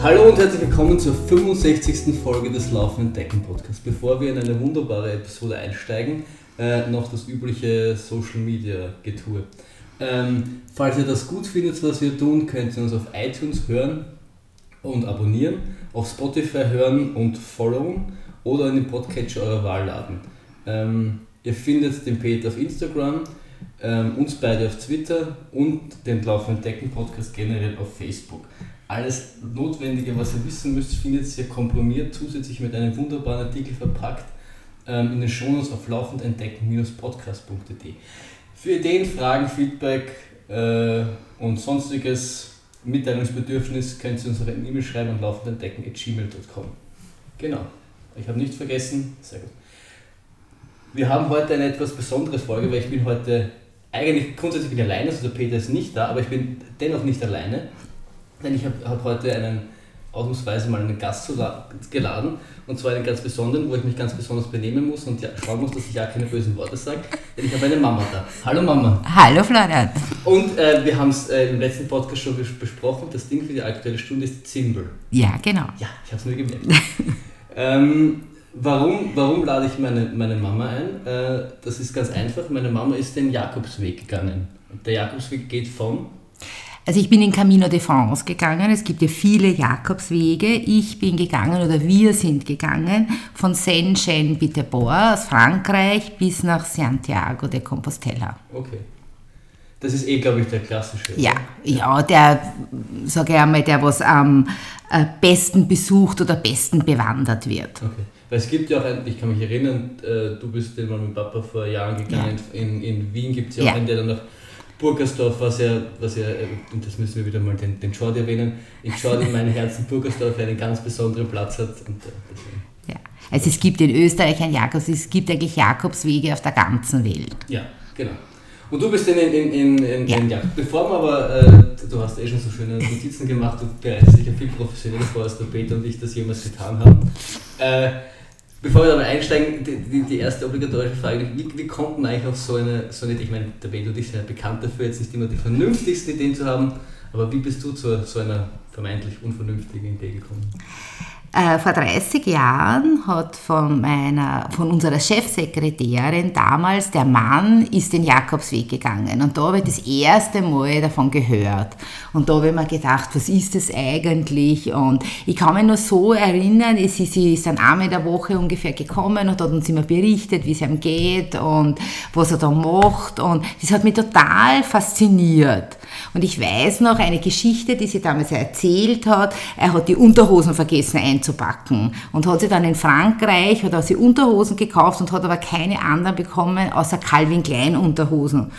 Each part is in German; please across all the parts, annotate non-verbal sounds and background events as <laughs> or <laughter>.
Hallo und herzlich willkommen zur 65. Folge des Laufenden Decken Podcasts. Bevor wir in eine wunderbare Episode einsteigen, äh, noch das übliche Social Media Getue. Ähm, falls ihr das gut findet, was wir tun, könnt ihr uns auf iTunes hören und abonnieren, auf Spotify hören und followen oder in den Podcatcher eurer Wahl laden. Ähm, ihr findet den Peter auf Instagram, ähm, uns beide auf Twitter und den Laufenden Decken Podcast generell auf Facebook. Alles Notwendige, was ihr wissen müsst, findet ihr komprimiert zusätzlich mit einem wunderbaren Artikel verpackt ähm, in den Shownotes auf laufendentdecken-podcast.de. Für Ideen, Fragen, Feedback äh, und sonstiges Mitteilungsbedürfnis könnt ihr uns auf eine E-Mail schreiben an laufendentdecken.gmail.com. Genau, ich habe nichts vergessen, sehr gut. Wir haben heute eine etwas besondere Folge, weil ich bin heute eigentlich grundsätzlich bin ich alleine, also der Peter ist nicht da, aber ich bin dennoch nicht alleine, denn ich habe hab heute einen ausnahmsweise mal einen Gast geladen und zwar einen ganz besonderen, wo ich mich ganz besonders benehmen muss und ja, schauen muss, dass ich ja keine bösen Worte sage, denn ich habe eine Mama da. Hallo Mama. Hallo Florian. Und äh, wir haben es äh, im letzten Podcast schon besprochen, das Ding für die aktuelle Stunde ist Zimbel. Ja, genau. Ja, ich habe es mir gemerkt. <laughs> ähm, warum, warum lade ich meine, meine Mama ein? Äh, das ist ganz einfach, meine Mama ist den Jakobsweg gegangen. Der Jakobsweg geht von also ich bin in Camino de France gegangen, es gibt ja viele Jakobswege. Ich bin gegangen oder wir sind gegangen von Saint-Jean-Pied-de-Port aus Frankreich bis nach Santiago de Compostela. Okay. Das ist eh, glaube ich, der klassische. Ja, ja, der, sage ich einmal, der was am äh, besten besucht oder besten bewandert wird. Okay. Weil es gibt ja auch, einen, ich kann mich erinnern, äh, du bist mal mit Papa vor Jahren gegangen, ja. in, in Wien gibt es ja auch ja. einen, der dann noch Burgersdorf, was ja, was ja, äh, und das müssen wir wieder mal den, den Jordi erwähnen, in Jordi in meinem Herzen Burgersdorf einen ganz besonderen Platz hat. Und, äh, ja. Also es gibt in Österreich ein Jakobs, es gibt eigentlich Jakobswege auf der ganzen Welt. Ja, genau. Und du bist in, in, in, in, ja. in ja. Bevor wir aber, äh, du hast eh schon so schöne Notizen gemacht, du bereitest dich ja viel professioneller vor, als der Peter und ich das jemals getan haben. Äh, Bevor wir aber einsteigen, die, die, die, erste obligatorische Frage, wie, wie kommt man eigentlich auf so eine, so eine Idee? Ich meine, der ich sind ja bekannt dafür, jetzt nicht immer die vernünftigsten Ideen zu haben, aber wie bist du zu so einer vermeintlich unvernünftigen Idee gekommen? Äh, vor 30 Jahren hat von, meiner, von unserer Chefsekretärin damals der Mann ist den Jakobsweg gegangen. Und da habe ich das erste Mal davon gehört. Und da habe ich mir gedacht, was ist das eigentlich? Und ich kann mich nur so erinnern, sie, sie ist dann einmal in der Woche ungefähr gekommen und hat uns immer berichtet, wie es ihm geht und was er da macht. Und das hat mich total fasziniert. Und ich weiß noch eine Geschichte, die sie damals erzählt hat, er hat die Unterhosen vergessen einzunehmen einzupacken. Und hat sie dann in Frankreich, hat er sie Unterhosen gekauft und hat aber keine anderen bekommen, außer Calvin Klein Unterhosen.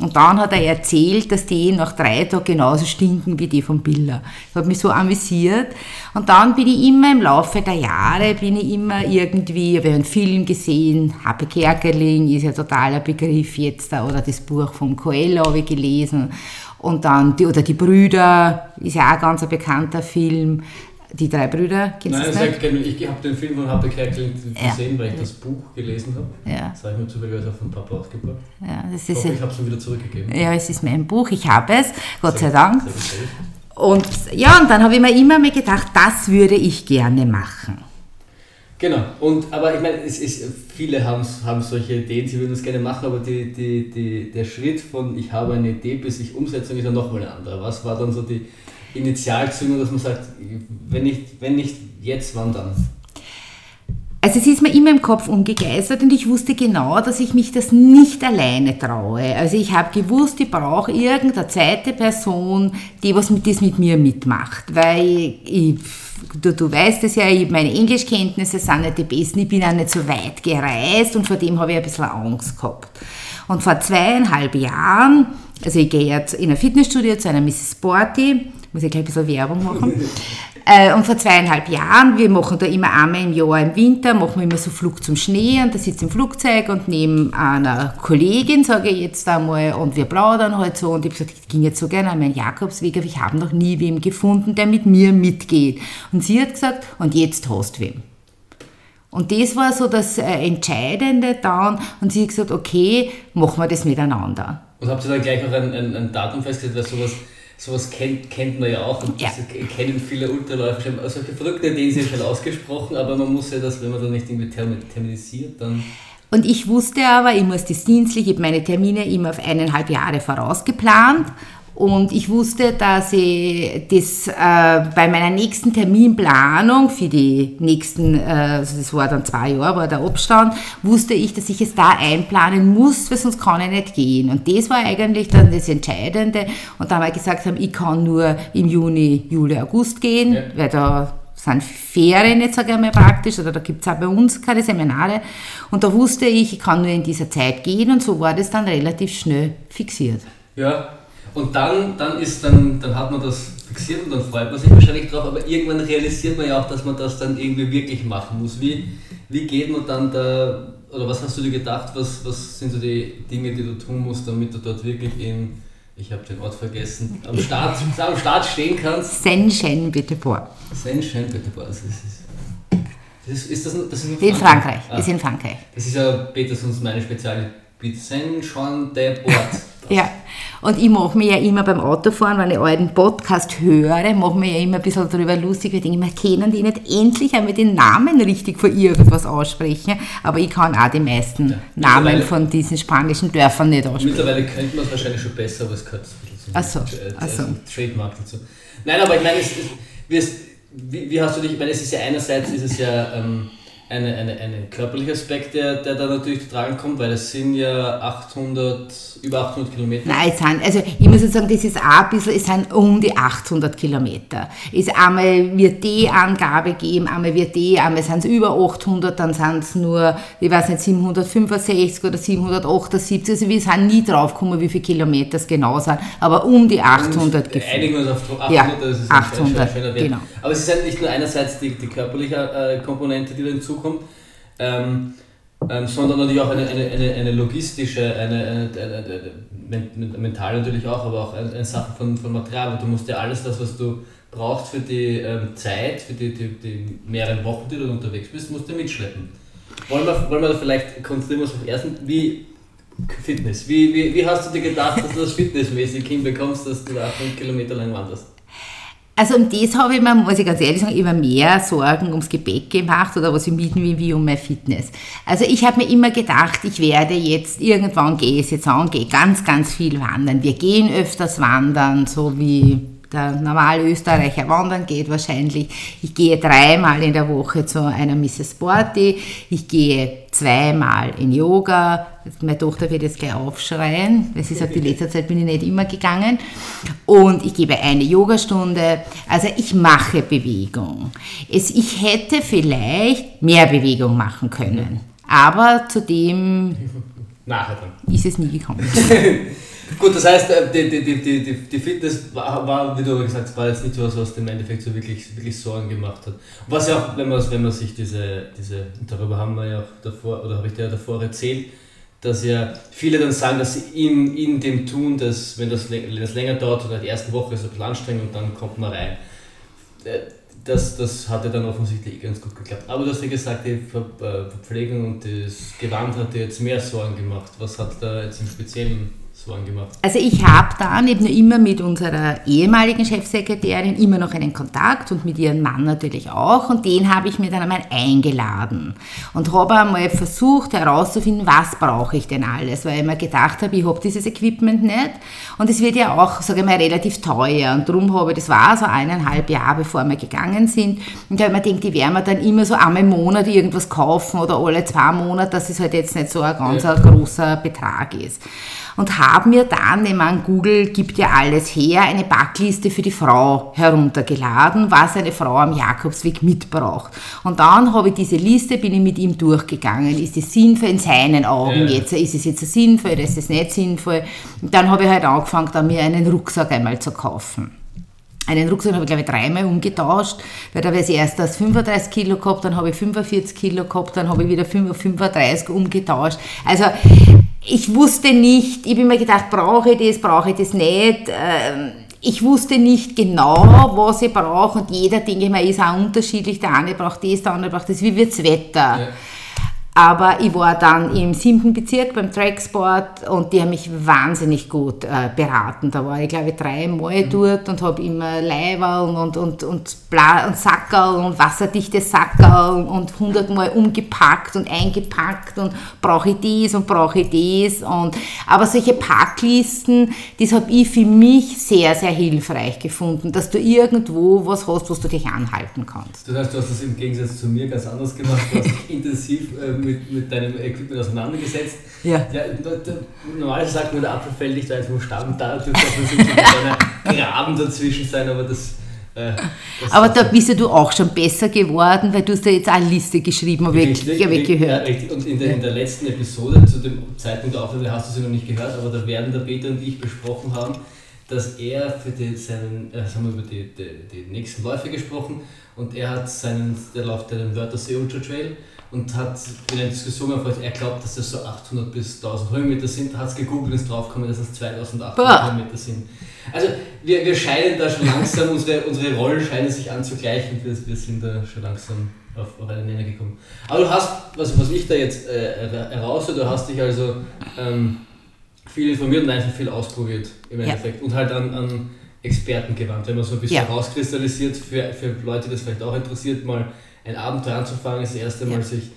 Und dann hat er erzählt, dass die nach drei Tagen genauso stinken wie die von Billa. Das hat mich so amüsiert. Und dann bin ich immer im Laufe der Jahre, bin ich immer irgendwie, habe einen Film gesehen, Happe Kerkeling ist ja totaler Begriff jetzt, oder das Buch vom Coelho habe ich gelesen. Und dann, die, oder die Brüder, ist ja auch ein ganz bekannter Film. Die drei Brüder, kennst du das nicht? Ich habe den Film von Happe Kerkeling gesehen, ja. weil ich das Buch gelesen habe. Ja. Das habe ich mir zufälligerweise von Papa ausgebracht. Ja, das ist ich, ich habe es ihm wieder zurückgegeben. Ja, es ist mein Buch, ich habe es, Gott sehr, sei Dank. Und ja, und dann habe ich mir immer mehr gedacht, das würde ich gerne machen. Genau, und, aber ich meine, es ist, viele haben, haben solche Ideen, sie würden es gerne machen, aber die, die, die, der Schritt von ich habe eine Idee bis ich Umsetzung ist ja nochmal ein anderer. Was war dann so die, Initialzündung, dass man sagt, wenn nicht, wenn nicht jetzt, wann dann? Also es ist mir immer im Kopf umgegeistert und ich wusste genau, dass ich mich das nicht alleine traue. Also ich habe gewusst, ich brauche irgendeine zweite Person, die was mit, das mit mir mitmacht. Weil ich, du, du weißt es ja, meine Englischkenntnisse sind nicht die besten, ich bin auch nicht so weit gereist und vor dem habe ich ein bisschen Angst gehabt. Und vor zweieinhalb Jahren, also ich gehe jetzt in ein Fitnessstudio zu einer Mrs. Sporty, muss ich gleich ein bisschen Werbung machen. <laughs> Äh, und vor zweieinhalb Jahren, wir machen da immer einmal im Jahr im Winter, machen wir immer so Flug zum Schnee und da sitze ich im Flugzeug und neben einer Kollegin, sage ich jetzt einmal, und wir plaudern halt so und ich habe gesagt, ich ging jetzt so gerne an meinen Jakobsweg, aber ich habe noch nie wem gefunden, der mit mir mitgeht. Und sie hat gesagt, und jetzt hast du wem. Und das war so das äh, Entscheidende dann und sie hat gesagt, okay, machen wir das miteinander. Und habt ihr dann gleich noch ein, ein, ein Datum festgesetzt, weil sowas sowas kennt, kennt man ja auch und Ja. das kennen viele Ultraläufer schon. Also solche verrückte Ideen sind schon ausgesprochen, aber man muss ja das, wenn man das nicht irgendwie termi- terminisiert, dann. Und ich wusste aber, ich muss das dienstlich, ich habe meine Termine immer auf eineinhalb Jahre vorausgeplant. Und ich wusste, dass ich das äh, bei meiner nächsten Terminplanung für die nächsten, äh, also das war dann zwei Jahre, war der Abstand, wusste ich, dass ich es da einplanen muss, weil sonst kann ich nicht gehen. Und das war eigentlich dann das Entscheidende. Und da wir gesagt haben, ich kann nur im Juni, Juli, August gehen, Ja. weil da sind Ferien jetzt sage ich mal praktisch, oder da gibt es auch bei uns keine Seminare. Und da wusste ich, ich kann nur in dieser Zeit gehen und so war das dann relativ schnell fixiert. Ja. Und dann, dann ist dann, dann hat man das fixiert und dann freut man sich wahrscheinlich drauf, aber irgendwann realisiert man ja auch, dass man das dann irgendwie wirklich machen muss. Wie, wie geht man dann da, oder was hast du dir gedacht, was, was sind so die Dinge, die du tun musst, damit du dort wirklich in, ich habe den Ort vergessen, am Start, <laughs> am Start stehen kannst? Saint-Jean bitte vor. Saint-Jean-Péterborough, das ist, das ist, ist das, das ist In Frankreich, Ah, ist in Frankreich. das ist ja Petersons meine Spezialität. Saint-Jean-de-Port. <laughs> Ja, und ich mache mir ja immer beim Autofahren, wenn ich euren Podcast höre, mache mir ja immer ein bisschen darüber lustig, weil ich denke, wir können die nicht endlich einmal den Namen richtig von irgendwas aussprechen, aber ich kann auch die meisten Ja. Namen von diesen spanischen Dörfern nicht aussprechen. Mittlerweile könnte man es wahrscheinlich schon besser, aber es gehört ein bisschen Ach so, ach so. also Trademark dazu. Nein, aber ich meine, es, es, wie, wie hast du dich, ich meine, es ist ja einerseits ist es ja ähm, eine, eine, ein körperlicher Aspekt, der, der da natürlich tragen kommt, weil es sind ja 800, über 800 Kilometer. Nein, es sind, also ich muss jetzt sagen, das ist auch ein bisschen, es sind um die 800 Kilometer. Es einmal wird die Angabe geben, einmal wird die, einmal sind es über 800, dann sind es nur, ich weiß nicht, 765 oder 778, also wir sind nie drauf gekommen, wie viele Kilometer es genau sind, aber um die 800 Und gefühlt. Einigen wir uns auf 800, Ja, das ist 800, ein schöner Wert. genau. Aber es ist halt nicht nur einerseits die, die körperliche äh, Komponente, die da hinzukommt, ähm, ähm, sondern natürlich auch eine, eine, eine, eine logistische, eine, eine, eine, eine, men- mental natürlich auch, aber auch eine, Sache von, von Material. Du musst ja alles das, was du brauchst für die ähm, Zeit, für die, die, die mehreren Wochen, die du unterwegs bist, musst du mitschleppen. Wollen wir, wollen wir vielleicht konzentrieren uns auf ersten, wie Fitness. Wie, wie, wie hast du dir gedacht, dass du das <laughs> fitnessmäßig hinbekommst, dass du da 800 Kilometer lang wanderst? Also um das habe ich mir, muss ich ganz ehrlich sagen, immer mehr Sorgen ums Gepäck gemacht oder was ich will, wie um mein Fitness. Also ich habe mir immer gedacht, ich werde jetzt, irgendwann gehe ich jetzt an, gehe ganz, ganz viel wandern. Wir gehen öfters wandern, so wie der normale Österreicher wandern geht wahrscheinlich. Ich gehe dreimal in der Woche zu einer Mrs. Sporty. Ich gehe zweimal in Yoga. Meine Tochter wird jetzt gleich aufschreien, weil sie sagt, die letzte Zeit bin ich nicht immer gegangen. Und ich gebe eine Yogastunde. Also ich mache Bewegung. Es, ich hätte vielleicht mehr Bewegung machen können. Aber zu dem Nachher dann. ist es nie gekommen. <laughs> Gut, das heißt, äh, die, die, die, die, die- Fitness war, war, wie du aber gesagt hast, war jetzt nicht so was, was im Endeffekt so wirklich, wirklich Sorgen gemacht hat. Was ja auch, wenn man, wenn man sich diese, diese, darüber haben wir ja auch davor, oder habe ich dir ja davor erzählt, dass ja viele dann sagen, dass sie in, in dem tun, dass wenn das, wenn das länger dauert oder die erste Woche ist ein bisschen anstrengend und dann kommt man rein. Äh, Das, das hat ja dann offensichtlich ganz gut geklappt. Aber du hast ja gesagt, die Ver äh, Verpflegung und das Gewand hat dir jetzt mehr Sorgen gemacht. Was hat da jetzt im Speziellen Sorgen gemacht? Also ich habe dann eben immer mit unserer ehemaligen Chefsekretärin immer noch einen Kontakt und mit ihrem Mann natürlich auch und den habe ich mir dann einmal eingeladen und habe einmal versucht herauszufinden, was brauche ich denn alles, weil ich mir gedacht habe, ich habe dieses Equipment nicht und es wird ja auch, sage ich mal, relativ teuer und darum habe ich, das war so eineinhalb Jahre, bevor wir gegangen sind und da habe ich mir gedacht, die werden wir dann immer so einmal im Monat irgendwas kaufen oder alle zwei Monate, dass es halt jetzt nicht so ein ganz Ja. großer Betrag ist und habe mir dann, ich meine, Google gibt ja alles her, eine Backliste für die Frau heruntergeladen, was eine Frau am Jakobsweg mitbraucht. Und dann habe ich diese Liste, bin ich mit ihm durchgegangen. Ist es sinnvoll in seinen Augen Ja. jetzt? Ist es jetzt sinnvoll oder ist es nicht sinnvoll? Und dann habe ich halt angefangen, dann mir einen Rucksack einmal zu kaufen. Einen Rucksack habe ich, glaube ich, dreimal umgetauscht, weil da habe ich erst das 35 Kilo gehabt, dann habe ich 45 Kilo gehabt, dann habe ich wieder 35 umgetauscht. Also ich wusste nicht, ich habe mir gedacht, brauche ich das, brauche ich das nicht. Ähm, Ich wusste nicht genau, was ich brauche und jeder, denke ich mal, ist auch unterschiedlich. Der eine braucht das, der andere braucht das. Wie wird das Wetter? Ja. Aber ich war dann im siebten Bezirk beim Tracksport und die haben mich wahnsinnig gut äh, beraten. Da war ich, glaube ich, dreimal mhm. dort und habe immer Leiberl und, und, und, Bla und Sackerl und wasserdichte Sackerl und hundertmal umgepackt und eingepackt und brauche ich dies und brauche ich dies. Und, aber solche Packlisten, das habe ich für mich sehr, sehr hilfreich gefunden, dass du irgendwo was hast, was du dich anhalten kannst. Das heißt, du hast das im Gegensatz zu mir ganz anders gemacht. Du hast <laughs> intensiv äh, mit, mit deinem Equipment auseinandergesetzt. Ja. ja normalerweise sagt man, der Apfel fällt nicht eins vom Stamm, da dürfte <laughs> ein Graben dazwischen sein, aber das. Äh, aber da bist ja du auch schon besser geworden, weil du hast ja jetzt eine Liste geschrieben, habe ich richtig, gehört. Ja. Und in der, in der letzten Episode, zu dem Zeitpunkt der Aufnahme, hast du sie noch nicht gehört, aber da werden der Peter und ich besprochen haben, dass er für die, seinen, äh, haben wir über die, die, die nächsten Läufe gesprochen und er hat seinen, der läuft den Wörthersee Ultra Trail und hat in einer Diskussion erfragt, er glaubt, dass das so 800 bis 1000 Höhenmeter sind, hat es gegoogelt und ist draufgekommen, dass es 2800 Höhenmeter sind. Also wir, wir scheinen da schon langsam, unsere, unsere Rollen scheinen sich anzugleichen, wir, wir sind da schon langsam auf, auf einen Nenner gekommen. Aber du hast, was, was ich da jetzt äh, heraushöre, du hast dich also ähm, viel informiert und einfach viel ausprobiert im Endeffekt ja. und halt an, an Experten gewandt, wenn man so ein bisschen ja. rauskristallisiert für, für Leute, die das vielleicht auch interessiert, mal ein Abenteuer anzufangen, ist das erste Mal ja. sich.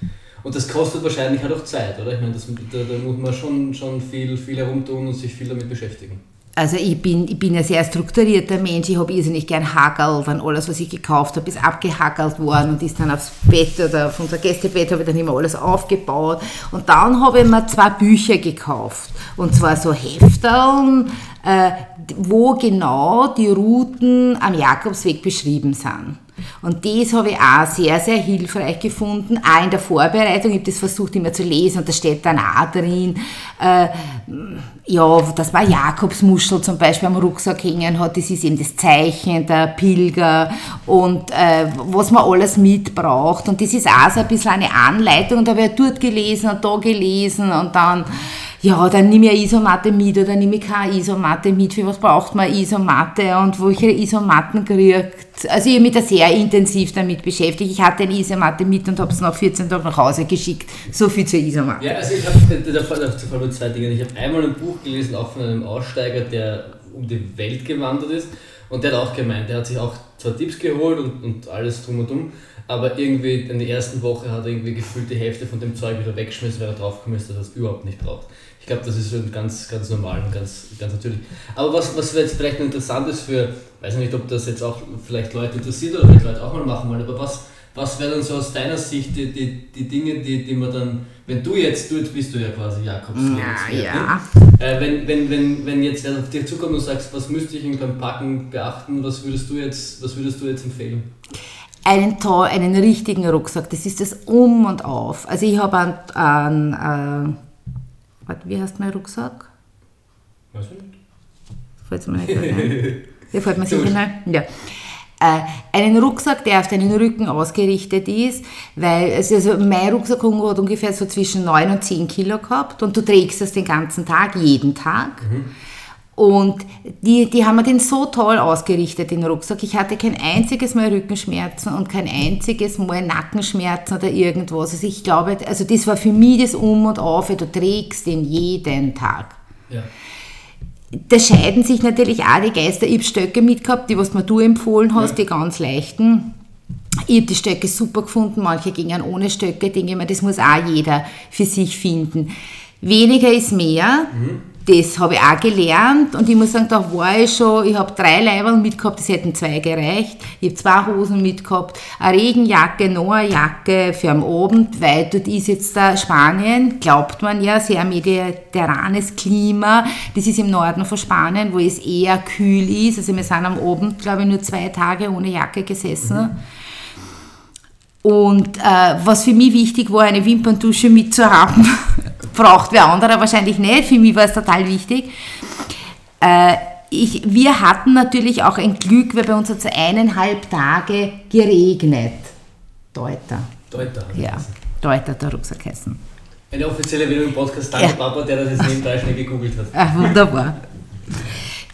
Und das kostet wahrscheinlich halt auch Zeit, oder? Ich meine, das, da, da muss man schon, schon viel, viel herumtun und sich viel damit beschäftigen. Also ich bin, ich bin ein sehr strukturierter Mensch, ich habe irrsinnig gern Hagel, dann alles, was ich gekauft habe, ist abgehackelt worden und ist dann aufs Bett oder auf unser Gästebett habe ich dann immer alles aufgebaut. Und dann habe ich mir zwei Bücher gekauft, und zwar so Hefteln, äh, wo genau die Routen am Jakobsweg beschrieben sind. Und das habe ich auch sehr, sehr hilfreich gefunden, auch in der Vorbereitung. Ich habe das versucht immer zu lesen und da steht dann auch drin, äh, ja, dass man Jakobsmuschel zum Beispiel am Rucksack hängen hat, das ist eben das Zeichen der Pilger und äh, was man alles mitbraucht. Und das ist auch so ein bisschen eine Anleitung und da ich dort gelesen und da gelesen und dann ja, dann nehme ich eine Isomatte mit oder nehme ich keine Isomatte mit. Für was braucht man Isomatte und welche Isomatten kriegt. Also ich habe mich da sehr intensiv damit beschäftigt. Ich hatte eine Isomatte mit und habe es nach 14 Tagen nach Hause geschickt. So viel zur Isomatte. Ja, also ich habe da fallen zwei Dinge. Ich habe einmal ein Buch gelesen, auch von einem Aussteiger, der um die Welt gewandert ist. Und der hat auch gemeint, der hat sich auch zwar Tipps geholt und, und alles drum und drum, aber irgendwie in der ersten Woche hat er irgendwie gefühlt die Hälfte von dem Zeug wieder weggeschmissen, weil er draufgekommen ist, dass er es überhaupt nicht braucht. Ich glaube, das ist ganz, ganz normal und ganz, ganz natürlich. Aber was, was jetzt vielleicht interessant ist für, weiß nicht, ob das jetzt auch vielleicht Leute interessiert oder vielleicht Leute auch mal machen wollen, aber was, was wäre dann so aus deiner Sicht die, die, die Dinge, die, die man dann, wenn du jetzt tut, bist du ja quasi Jakobs ja, ja. Äh, wenn, wenn, wenn, wenn jetzt wer auf dich zukommt und sagst, was müsste ich beim Packen beachten, was würdest du jetzt, was würdest du jetzt empfehlen? einen, einen richtigen Rucksack, das ist das Um und Auf. Also ich habe einen, einen äh, Warte, wie heißt mein Rucksack? Weiß ich nicht. Fällt mir nicht ein. <laughs> Ja, fällt mir sicher nicht. Ja. Äh, einen Rucksack, der auf deinen Rücken ausgerichtet ist, weil also mein Rucksack hat ungefähr so zwischen 9 und 10 Kilo gehabt und du trägst das den ganzen Tag, jeden Tag. Mhm. Und die, die haben mir den so toll ausgerichtet, den Rucksack. Ich hatte kein einziges Mal Rückenschmerzen und kein einziges Mal Nackenschmerzen oder irgendwas. Also ich glaube, also das war für mich das Um und Auf, du trägst den jeden Tag. Ja. Da scheiden sich natürlich auch die Geister. Ich habe Stöcke mitgehabt, die was mir du empfohlen hast, ja. die ganz leichten. Ich habe die Stöcke super gefunden, manche gingen ohne Stöcke. denke ich mir, das muss auch jeder für sich finden. Weniger ist mehr. Mhm das habe ich auch gelernt und ich muss sagen, da war ich schon, ich habe drei Leiber mitgehabt, das hätten zwei gereicht. Ich habe zwei Hosen mitgehabt, eine Regenjacke, noch eine Jacke für am Abend, weil dort ist jetzt da Spanien, glaubt man ja, sehr mediterranes Klima. Das ist im Norden von Spanien, wo es eher kühl ist. Also wir sind am Abend, glaube ich, nur zwei Tage ohne Jacke gesessen. Mhm. Und äh, was für mich wichtig war, eine Wimperntusche mitzuhaben, <laughs> braucht wer anderer wahrscheinlich nicht. Für mich war es total wichtig. Äh, ich, wir hatten natürlich auch ein Glück, weil bei uns hat es eineinhalb Tage geregnet. Deuter. Deuter. Ja, Deuter, der Rucksack heißen. Eine offizielle Werbung im Podcast, danke ja. Papa, der das jetzt nebenbei schnell gegoogelt hat. Ach, wunderbar.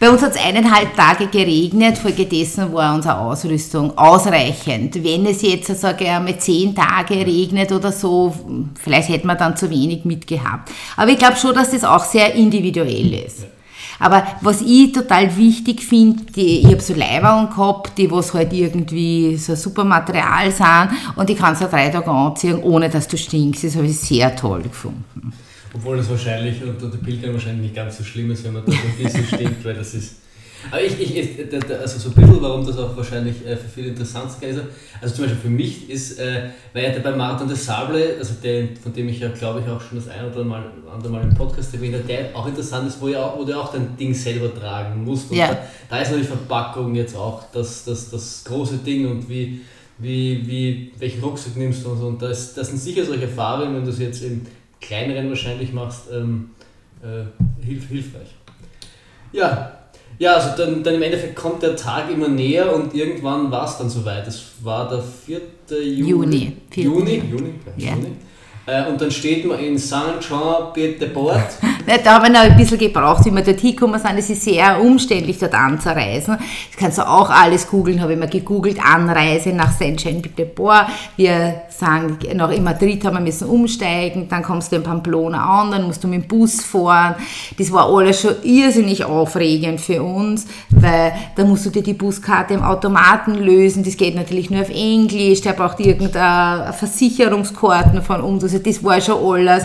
Bei uns hat es eineinhalb Tage geregnet, folgedessen war unsere Ausrüstung ausreichend. Wenn es jetzt, sage ich einmal, zehn Tage regnet oder so, vielleicht hätte man dann zu wenig mitgehabt. Aber ich glaube schon, dass das auch sehr individuell ist. Aber was ich total wichtig finde, ich habe so Leiberl gehabt, die was halt irgendwie so ein super Material sind und ich kann es drei Tage anziehen, ohne dass du stinkst. Das habe ich sehr toll gefunden. Obwohl das wahrscheinlich unter den Pilgern wahrscheinlich nicht ganz so schlimm ist, wenn man da ein bisschen stinkt, weil das ist aber ich, ich, also so ein bisschen, warum das auch wahrscheinlich äh, für viele interessant ist, also zum Beispiel für mich ist, äh, weil ja bei Marathon des Sable, also der, von dem ich ja glaube ich auch schon das ein oder Mal, andere Mal im Podcast erwähnt habe, der auch interessant ist, wo, ja auch, wo du auch dein Ding selber tragen musst. Und ja. da, da, ist natürlich Verpackung jetzt auch das, das, das große Ding und wie, wie, wie, welchen Rucksack nimmst du und so. Und das, das sind sicher solche Farben, wenn du es jetzt im kleineren wahrscheinlich machst, ähm, äh, hilf, hilfreich. Ja, ja, also dann, dann im Endeffekt kommt der Tag immer näher und irgendwann war es dann soweit. Es war der 4. Juni. Juni. Juni, Juni, ja. Juni. Äh, und dann steht man in Saint-Jean-Pied-de-Port. <laughs> da haben wir noch ein bisschen gebraucht, wie wir dort hingekommen sind. Es ist sehr umständlich, dort anzureisen. Das kannst du auch alles googeln, habe ich mal gegoogelt. Anreise nach Saint-Jean-Pied-de-Port. Wir sagen, noch in Madrid haben wir müssen umsteigen, dann kommst du in Pamplona an, dann musst du mit dem Bus fahren. Das war alles schon irrsinnig aufregend für uns, weil da musst du dir die Buskarte im Automaten lösen. Das geht natürlich nur auf Englisch. Der braucht irgendeine Versicherungskarten von uns. Also das war schon alles.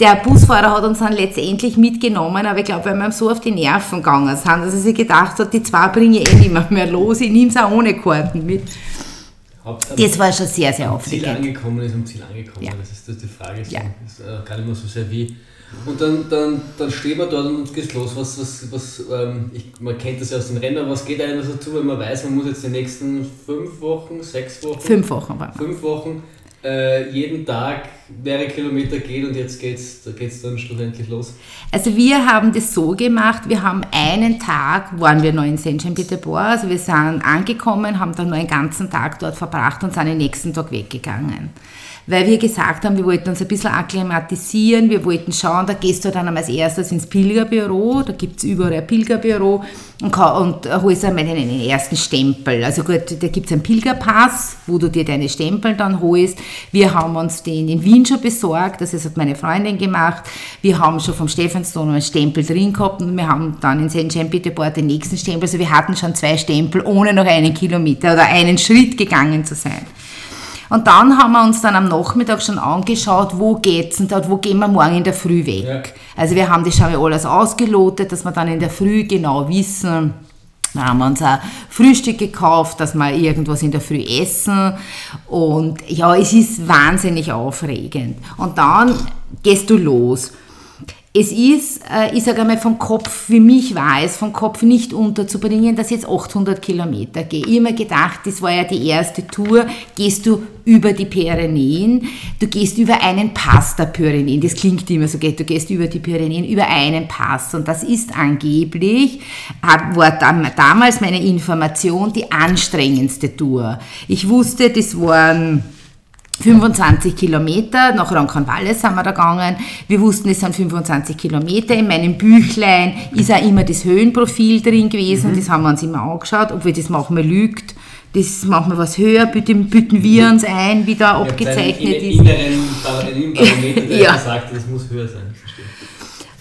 Der Busfahrer hat uns dann letztendlich mitgenommen, aber ich glaube, weil wir ihm so auf die Nerven gegangen sind, dass er sich gedacht hat, die zwei bringe ich eh nicht mehr los, ich nehme es auch ohne Karten mit. Das war schon sehr, sehr aufregend. Ziel angekommen ist am Ziel angekommen, ja. das ist das die Frage. Ja. Das ist äh, gar nicht mehr so sehr wie. Und dann, dann, dann stehen wir dort und geht's los. Was, was, was, ähm, ich, man kennt das ja aus den Rennen, was geht einem dazu, wenn man weiß, man muss jetzt die nächsten fünf Wochen, sechs Wochen? Fünf Wochen. Fünf Wochen äh, jeden Tag mehrere Kilometer geht und jetzt geht es geht's dann schlussendlich los? Also wir haben das so gemacht, wir haben einen Tag, waren wir noch in Saint-Jean-Pied-de-Port, also wir sind angekommen, haben dann nur einen ganzen Tag dort verbracht und sind den nächsten Tag weggegangen weil wir gesagt haben, wir wollten uns ein bisschen akklimatisieren, wir wollten schauen, da gehst du dann als erstes ins Pilgerbüro, da gibt es überall ein Pilgerbüro und, und holst einmal den ersten Stempel. Also gut, da gibt es einen Pilgerpass, wo du dir deine Stempel dann holst. Wir haben uns den in Wien schon besorgt, das hat meine Freundin gemacht. Wir haben schon vom Stephansdom einen Stempel drin gehabt und wir haben dann in St. Jean Peterborough den nächsten Stempel. Also wir hatten schon zwei Stempel, ohne noch einen Kilometer oder einen Schritt gegangen zu sein. Und dann haben wir uns dann am Nachmittag schon angeschaut, wo geht's denn dort, wo gehen wir morgen in der Früh weg. Ja. Also wir haben das schon alles ausgelotet, dass wir dann in der Früh genau wissen, dann haben wir uns ein Frühstück gekauft, dass wir irgendwas in der Früh essen. Und ja, es ist wahnsinnig aufregend. Und dann gehst du los es ist, äh, ich sage einmal, vom Kopf, für mich war es, vom Kopf nicht unterzubringen, dass ich jetzt 800 Kilometer gehe. Ich habe mir gedacht, das war ja die erste Tour, gehst du über die Pyrenäen, du gehst über einen Pass der Pyrenäen, das klingt immer so, du gehst über die Pyrenäen, über einen Pass. Und das ist angeblich, war damals meine Information, die anstrengendste Tour. Ich wusste, das waren 25 Kilometer, nach Ronconvalles sind wir da gegangen. Wir wussten, es sind 25 Kilometer. In meinem Büchlein ist auch immer das Höhenprofil drin gewesen. Mhm. Das haben wir uns immer angeschaut, ob wir das manchmal lügt. Das machen wir was höher, bitten, bitten wir uns ein, wie da abgezeichnet ist. Inneren Barometer, der <laughs> ja. sagt, das muss höher sein.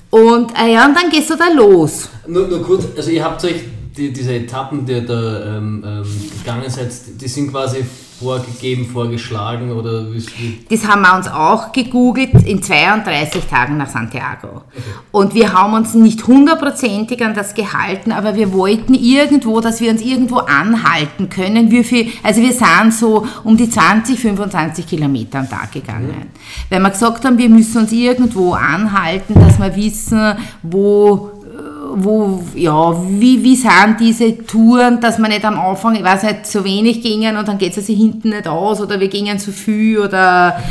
Und, äh, ja, und dann gehst du da los. Nur, nur kurz, also ihr habt euch die, diese Etappen, die ihr da ähm, ähm, gegangen seid, die sind quasi vorgegeben, vorgeschlagen oder wie? Das haben wir uns auch gegoogelt in 32 Tagen nach Santiago. Okay. Und wir haben uns nicht hundertprozentig an das gehalten, aber wir wollten irgendwo, dass wir uns irgendwo anhalten können. Wie viel, also wir sind so um die 20, 25 Kilometer am Tag gegangen. Mhm. Weil wir gesagt haben, wir müssen uns irgendwo anhalten, dass wir wissen, wo wo, ja, wie, wie sind diese Touren, dass man nicht am Anfang, ich weiß nicht, zu wenig gingen und dann geht es sich hinten nicht aus oder wir gingen zu viel oder...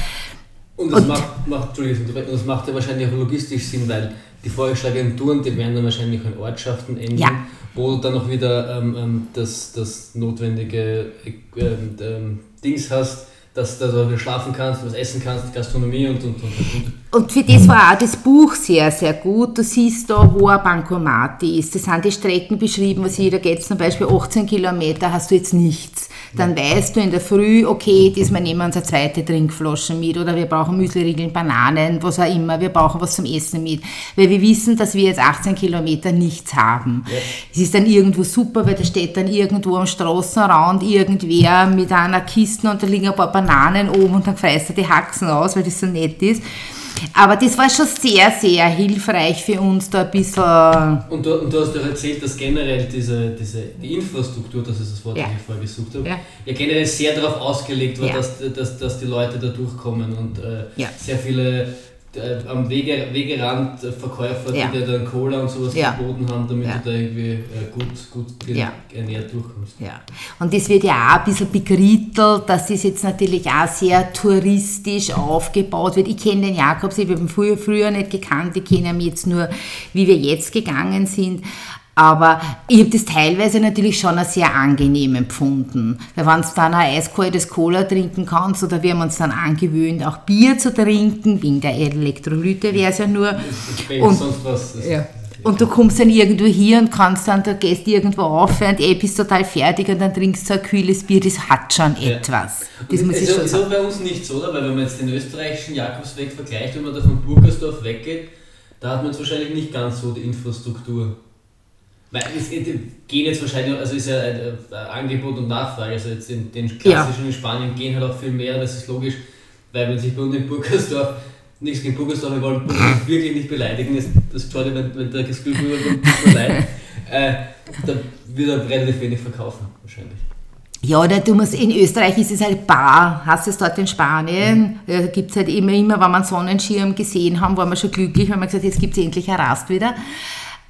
Und das, und macht, macht, das macht ja wahrscheinlich auch logistisch Sinn, weil die vorgeschlagenen Touren, die werden dann wahrscheinlich in Ortschaften enden, ja. wo du dann auch wieder ähm, ähm das, das notwendige ähm, ähm, Dings hast, dass, dass du schlafen kannst, was essen kannst, Gastronomie und und und. und. Und für das war auch das Buch sehr, sehr gut. Du siehst da, wo ein Bankomat ist. Das sind die Strecken beschrieben, was jeder geht. Zum Beispiel 18 Kilometer hast du jetzt nichts. Dann weißt du in der Früh, okay, diesmal nehmen wir uns eine zweite Trinkflasche mit oder wir brauchen Müsliriegeln, Bananen, was auch immer. Wir brauchen was zum Essen mit. Weil wir wissen, dass wir jetzt 18 Kilometer nichts haben. Ja. Es ist dann irgendwo super, weil da steht dann irgendwo am Straßenrand irgendwer mit einer Kiste und da liegen ein paar Bananen oben und dann freist er die Haxen aus, weil das so nett ist. Aber das war schon sehr, sehr hilfreich für uns, da ein bisschen. Und du, und du hast ja erzählt, dass generell diese, diese die Infrastruktur, das ist das Wort, ja. das ich vorher gesucht habe, ja. ja. generell sehr darauf ausgelegt war, ja. dass, dass, dass die Leute da durchkommen und äh, sehr viele äh, am Wege, Wegerand Verkäufer, ja. die dir dann Cola und sowas ja. geboten haben, damit ja. du da irgendwie äh, gut, gut ja. ernährt durchkommst. Ja. Und das wird ja auch ein bisschen begrittelt, dass das jetzt natürlich auch sehr touristisch aufgebaut wird. Ich kenne den Jakobs, ich habe ihn früher, früher nicht gekannt, ich kenne ihn jetzt nur, wie wir jetzt gegangen sind. Aber ich habe das teilweise natürlich schon als sehr angenehm empfunden. Weil wenn du dann ein eiskaltes Cola trinken kannst, oder wir haben uns dann angewöhnt, auch Bier zu trinken, wegen der Elektrolyte wäre es ja nur. Und, sonst was. Ja. Und du kommst dann irgendwo hier und kannst dann, du gehst irgendwo auf und eh bist total fertig und dann trinkst du ein kühles Bier, das hat schon ja. etwas. Das muss ich schon ist sagen. bei uns nicht so, oder? Weil wenn man jetzt den österreichischen Jakobsweg vergleicht, wenn man da von Burgersdorf weggeht, da hat man jetzt wahrscheinlich nicht ganz so die Infrastruktur. Weil es gehen jetzt wahrscheinlich, also ist ja ein, Angebot und Nachfrage, also jetzt in den klassischen ja. in Spanien gehen halt auch viel mehr, das ist logisch, weil wenn sich bei uns in Burgersdorf, nichts gegen Burgersdorf, wir wollen Burgersdorf wirklich nicht beleidigen, das, das schaut wenn, wenn der Gefühl rüberkommt, tut mir leid, <laughs> äh, da wird er relativ wenig verkaufen, wahrscheinlich. Ja, oder du musst, in Österreich ist es halt bar, hast du es dort in Spanien, mhm. da gibt es halt immer, immer, wenn wir einen Sonnenschirm gesehen haben, waren wir schon glücklich, weil wir gesagt jetzt gibt es endlich ein Rast wieder.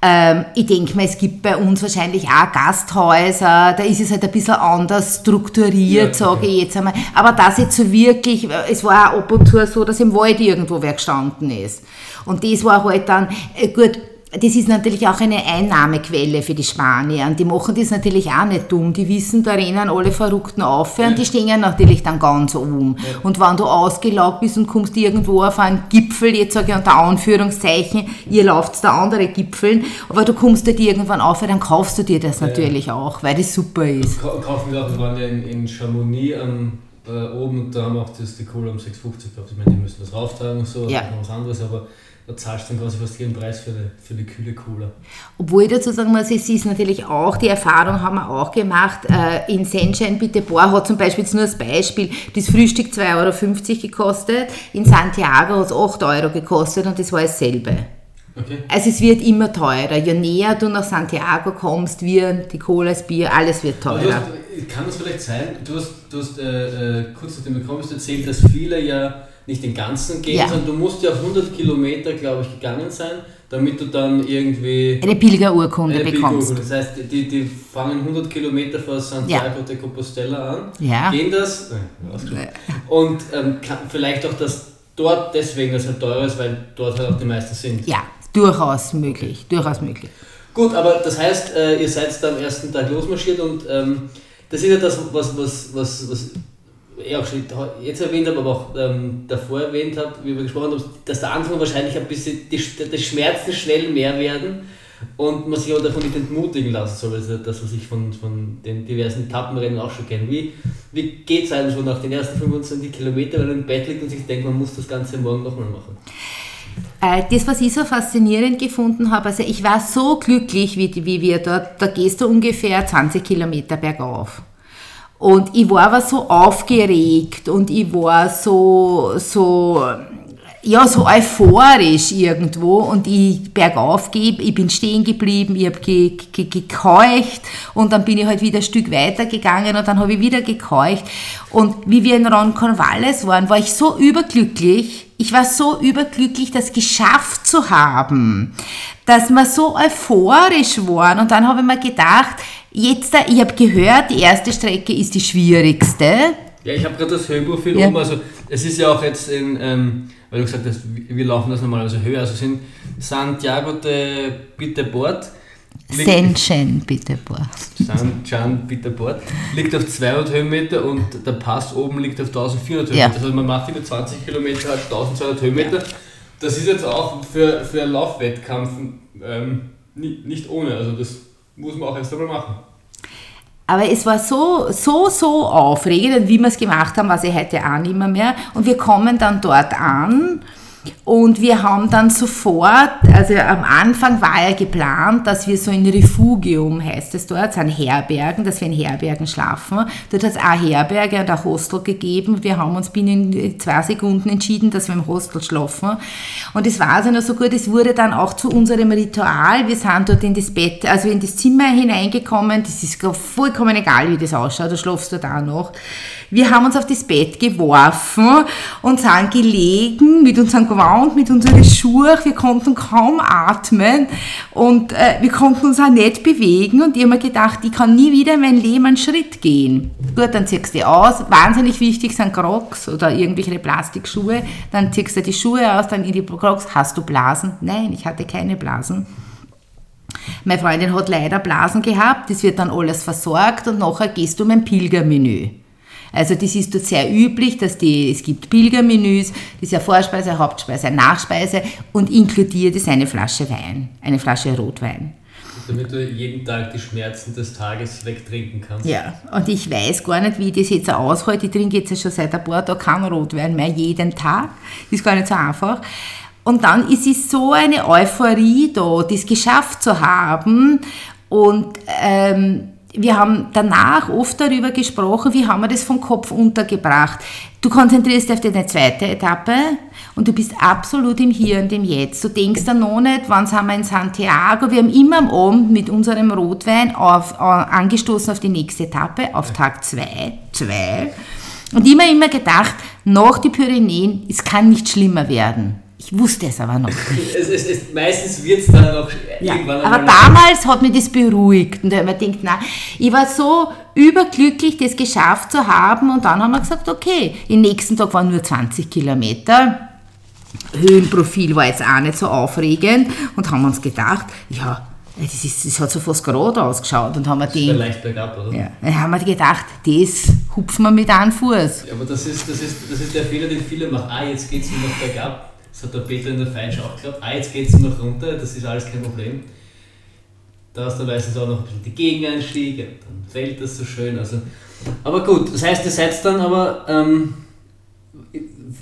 Ähm, ich denke mal, es gibt bei uns wahrscheinlich auch Gasthäuser, da ist es halt ein bisschen anders strukturiert, ja, sage ich jetzt einmal. Aber das jetzt so wirklich, es war auch ab und zu so, dass im Wald irgendwo wer gestanden ist. Und das war halt dann, äh, gut, das ist natürlich auch eine Einnahmequelle für die Spanier. Und die machen das natürlich auch nicht dumm. Die wissen, da rennen alle Verrückten auf und die stehen natürlich dann ganz um. Ja. Und wenn du ausgelaugt bist und kommst irgendwo auf einen Gipfel, jetzt sage ich unter Anführungszeichen, ihr lauft da andere Gipfeln, aber du kommst dort irgendwann auf, dann kaufst du dir das ja. natürlich auch, weil das super ist. Kaufen wir auch, wir waren ja in, in Chamonix am, äh, oben und da haben auch das die Cola um 6,50 gehabt. Ich meine, die müssen was rauftragen und so, ja. was anderes, aber da zahlst du dann quasi fast jeden Preis für die, für die kühle Cola. Obwohl ich dazu sagen muss, es ist natürlich auch, die Erfahrung haben wir auch gemacht, äh, in Senschein Bitte Bohr hat zum Beispiel jetzt nur als Beispiel das Frühstück 2,50 Euro gekostet, in Santiago hat es 8 Euro gekostet und das war dasselbe. Okay. Also es wird immer teurer. Je näher du nach Santiago kommst, wird die Cola, das Bier, alles wird teurer. Hast, kann das vielleicht sein, du hast, du hast äh, äh, kurz nachdem du kommst erzählt, dass viele ja nicht den ganzen gehen, ja. sondern du musst ja 100 Kilometer, glaube ich, gegangen sein, damit du dann irgendwie eine Pilgerurkunde eine bekommst. Das heißt, die, die fangen 100 Kilometer vor Santiago ja. de Compostela an, ja. gehen das und ähm, kann, vielleicht auch, dass dort deswegen das halt teurer ist, weil dort halt auch die meisten sind. Ja, durchaus möglich, durchaus möglich. Gut, aber das heißt, äh, ihr seid da am ersten Tag losmarschiert und ähm, das ist ja das, was, was, was, was auch schon jetzt erwähnt habe, aber auch ähm, davor erwähnt habe, wie wir gesprochen haben, dass der Anfang wahrscheinlich ein bisschen die, die Schmerzen schnell mehr werden und man sich aber davon nicht entmutigen lassen soll. Also das, was ich von, von den diversen Etappenrennen auch schon kenne. Wie, wie geht es einem so nach den ersten 25 Kilometern, wenn man im Bett liegt und sich denkt, man muss das Ganze morgen nochmal machen? Äh, das, was ich so faszinierend gefunden habe, also ich war so glücklich, wie, wie wir dort, da gehst du ungefähr 20 Kilometer bergauf. Und ich war aber so aufgeregt und ich war so, so, ja, so euphorisch irgendwo und ich bergauf gebe, ich bin stehen geblieben, ich habe ge, ge, gekeucht und dann bin ich halt wieder ein Stück weiter gegangen und dann habe ich wieder gekeucht. Und wie wir in Ronconvalles waren, war ich so überglücklich, ich war so überglücklich, das geschafft zu haben, dass wir so euphorisch waren und dann habe ich mir gedacht, Jetzt, ich habe gehört, die erste Strecke ist die schwierigste. Ja, ich habe gerade das für ja. oben. Also, es ist ja auch jetzt in, ähm, weil du gesagt hast, wir laufen das normalerweise höher. Also sind Santiago de Bitebord, Senchen Bitterbohr. San Bitterbohr liegt auf 200 Höhenmeter und der Pass oben liegt auf 1400 Höhenmeter. Ja. Also man macht über 20 Kilometer halt 1200 Höhenmeter. Ja. Das ist jetzt auch für, für einen Laufwettkampf ähm, nicht ohne. Also das muss man auch erst einmal machen. Aber es war so, so, so aufregend, wie wir es gemacht haben, was ich heute auch nicht mehr. Und wir kommen dann dort an und wir haben dann sofort, also am Anfang war ja geplant, dass wir so in Refugium, heißt es dort, sind Herbergen, dass wir in Herbergen schlafen. Dort hat es auch Herberge und auch Hostel gegeben. Wir haben uns binnen zwei Sekunden entschieden, dass wir im Hostel schlafen. Und es war also noch so gut, es wurde dann auch zu unserem Ritual. Wir sind dort in das Bett, also in das Zimmer hineingekommen. Das ist vollkommen egal, wie das ausschaut, da schlafst du da noch. Wir haben uns auf das Bett geworfen und sind gelegen mit unserem Gewand, mit unseren Schuhen. Wir konnten kaum atmen und äh, wir konnten uns auch nicht bewegen. Und ich habe mir gedacht, ich kann nie wieder in mein Leben einen Schritt gehen. Gut, dann ziehst du die aus. Wahnsinnig wichtig sind Crocs oder irgendwelche Plastikschuhe. Dann ziehst du die Schuhe aus, dann in die Crocs. Hast du Blasen? Nein, ich hatte keine Blasen. Meine Freundin hat leider Blasen gehabt, das wird dann alles versorgt und nachher gehst du mein Pilgermenü. Also das ist dort sehr üblich, dass die, es gibt Pilgermenüs, das ist ja Vorspeise, Hauptspeise, Nachspeise und inkludiert ist eine Flasche Wein, eine Flasche Rotwein. Damit du jeden Tag die Schmerzen des Tages wegtrinken kannst. Ja, und ich weiß gar nicht, wie ich das jetzt aushalte. Ich trinke jetzt schon seit ein paar Tagen keinen Rotwein mehr, jeden Tag. Ist gar nicht so einfach. Und dann ist es so eine Euphorie da, das geschafft zu haben. Und ähm, wir haben danach oft darüber gesprochen, wie haben wir das vom Kopf untergebracht. Du konzentrierst dich auf deine zweite Etappe und du bist absolut im Hier und im Jetzt. Du denkst dann noch nicht, wann sind wir in Santiago. Wir haben immer am Abend mit unserem Rotwein auf, angestoßen auf die nächste Etappe, auf Tag 2. Zwei. Und immer, immer gedacht, nach die Pyrenäen, es kann nicht schlimmer werden. Ich wusste es aber noch nicht. es, es, es, meistens wird es dann noch ja, irgendwann Aber damals hat mich das beruhigt. Und da habe ich gedacht, na, ich war so überglücklich, das geschafft zu haben. Und dann haben wir gesagt, okay, im nächsten Tag waren nur 20 Kilometer. Höhenprofil war jetzt auch nicht so aufregend. Und haben uns gedacht, ja, das, ist, das hat so fast gerade ausgeschaut. Und haben wir den, leicht bergab, oder? Ja, dann haben wir gedacht, das hupfen wir mit einem Fuß. Ja, aber das ist, das, ist, das ist der Fehler, den viele machen. Ah, jetzt geht es nur noch bergab das hat der Peter in der Feinsch auch geglaubt. Ah, jetzt geht es noch runter, das ist alles kein Problem. Da hast du meistens auch noch ein bisschen die Gegeneinstiege, dann fällt das so schön. Also, aber gut, das heißt, ihr seid dann aber, ähm,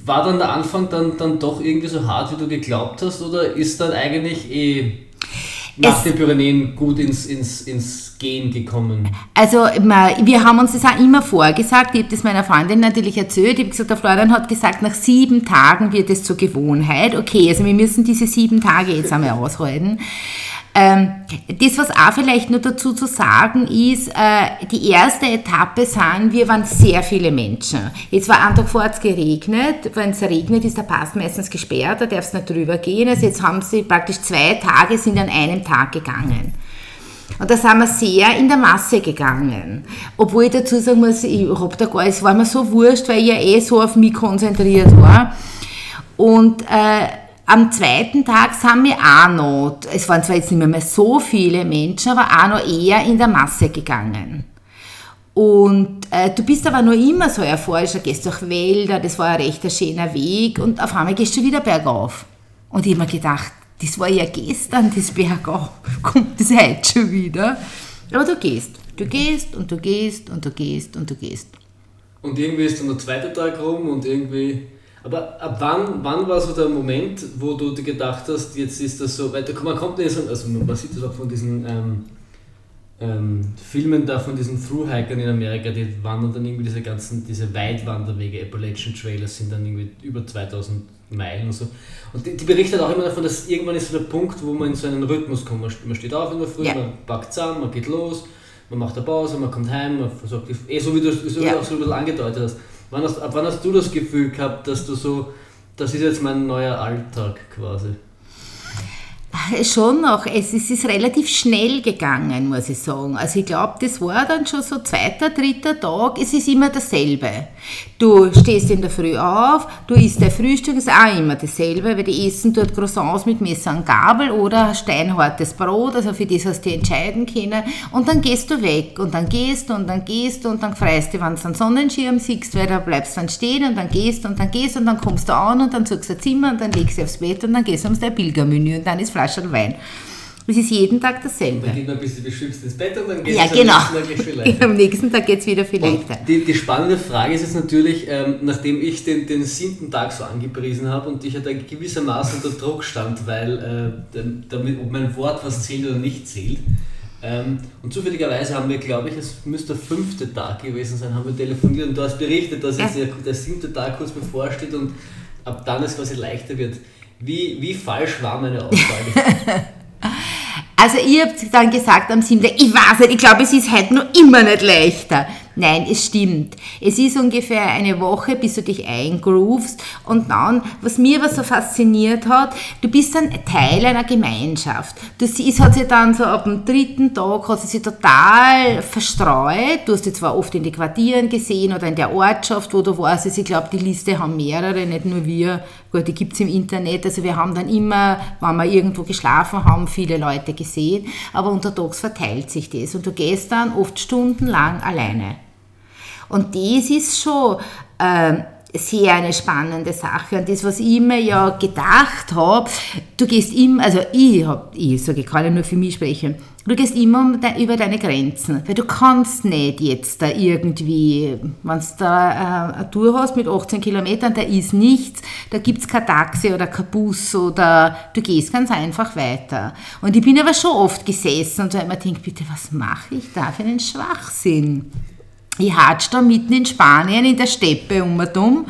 war dann der Anfang dann, dann doch irgendwie so hart, wie du geglaubt hast, oder ist dann eigentlich eh nach den Pyrenäen gut ins, ins, ins Gehen gekommen? Also wir haben uns das auch immer vorgesagt. Ich habe das meiner Freundin natürlich erzählt. Ich habe gesagt, der Florian hat gesagt, nach sieben Tagen wird es zur Gewohnheit. Okay, also wir müssen diese sieben Tage jetzt einmal aushalten. Ähm, das, was auch vielleicht nur dazu zu sagen ist, äh, die erste Etappe sind, wir waren sehr viele Menschen. Jetzt war ein Tag vorher geregnet. Wenn es regnet, ist der Pass meistens gesperrt, da darfst du nicht drüber gehen. Also jetzt haben sie praktisch zwei Tage, sind an einem Tag gegangen. Und da sind wir sehr in der Masse gegangen. Obwohl ich dazu sagen muss, ich hab da gar, es war mir so wurscht, weil ich ja eh so auf mich konzentriert war. Und äh, am zweiten Tag sind wir auch noch, es waren zwar jetzt nicht mehr, mehr so viele Menschen, aber auch noch eher in der Masse gegangen. Und äh, du bist aber noch immer so euphorisch, du gehst durch Wälder, das war ein recht schöner Weg und auf einmal gehst du wieder bergauf. Und ich habe mir gedacht, das war ja gestern, das bergauf, <laughs> kommt das heute schon wieder? Aber du gehst, du gehst und du gehst und du gehst und du gehst. Und irgendwie ist dann der zweite Tag rum und irgendwie aber ab wann, wann war so der Moment, wo du dir gedacht hast, jetzt ist das so, weil man kommt nicht so, also man sieht das auch von diesen ähm, ähm, Filmen da, von diesen Thru-Hikern in Amerika, die wandern dann irgendwie diese ganzen, diese Weitwanderwege, Appalachian Trailers sind dann irgendwie über 2000 Meilen und so. Und die, die berichtet auch immer davon, dass irgendwann ist so der Punkt, wo man in so einen Rhythmus kommt. Man steht auf in der Früh, ja. man packt zusammen, man geht los, man macht eine Pause, man kommt heim, man versorgt die, eh so wie du es ja. auch so ein bisschen angedeutet hast Wann hast, ab wann hast du das Gefühl gehabt, dass du so, das ist jetzt mein neuer Alltag quasi? Ah, Schon noch. Es ist, ist relativ schnell gegangen, muss ich sagen. Also ich glaube, das war dann schon so zweiter, dritter Tag. Es ist immer dasselbe. Du stehst in der Früh auf, du isst dein Frühstück, ist auch immer dasselbe, weil die essen dort Croissants mit Messer und Gabel oder steinhartes Brot, also für das hast du entscheiden können. Und dann gehst du weg und dann gehst du und dann gehst du und dann freust du, wenn du einen Sonnenschirm siehst, weil da bleibst dann stehen und dann gehst und dann gehst und dann kommst du an und dann suchst du ein Zimmer und dann legst du aufs Bett und dann gehst du ums Pilgermenü und dann ist Flasche Wein. Es ist jeden Tag dasselbe. Dann geht man ein bisschen beschwipst ins Bett und dann geht ja, es genau. am nächsten Tag viel leichter. <laughs> Am nächsten Tag geht es wieder viel leichter. Die, die spannende Frage ist jetzt natürlich, ähm, nachdem ich den, den siebten Tag so angepriesen habe und ich hatte gewissermaßen unter Druck stand, weil äh, damit, ob mein Wort was zählt oder nicht zählt. Ähm, und zufälligerweise haben wir, glaube ich, es müsste der fünfte Tag gewesen sein, haben wir telefoniert und du hast berichtet, dass Ja. jetzt der, der siebte Tag kurz bevorsteht und ab dann es quasi leichter wird. Wie, wie falsch war meine Aussage? <laughs> Also ich habe dann gesagt am 7. ich weiß nicht, ich glaube, es ist heute noch immer nicht leichter. Nein, es stimmt. Es ist ungefähr eine Woche, bis du dich eingroovst und dann, was mir aber so fasziniert hat, du bist dann Teil einer Gemeinschaft. Du siehst, es hat sich dann so ab dem dritten Tag, hat sie sich total verstreut. Du hast sie zwar oft in die Quartieren gesehen oder in der Ortschaft, wo du warst. Also ich glaube, die Liste haben mehrere, nicht nur wir. Gut, die gibt es im Internet. Also wir haben dann immer, wenn wir irgendwo geschlafen haben, viele Leute gesehen. Aber untertags verteilt sich das. Und du gehst dann oft stundenlang alleine. Und das ist schon ähm, sehr eine spannende Sache. Und das, was ich mir ja gedacht habe, du gehst immer, also ich, hab, ich sage, ich kann ja nur für mich sprechen, du gehst immer über deine Grenzen, weil du kannst nicht jetzt da irgendwie, wenn du da äh, eine Tour hast mit 18 Kilometern, da ist nichts, da gibt es kein Taxi oder kein Bus oder du gehst ganz einfach weiter. Und ich bin aber schon oft gesessen und so immer denkt, bitte, was mache ich da für einen Schwachsinn? Ich hatsch da mitten in Spanien in der Steppe um und um.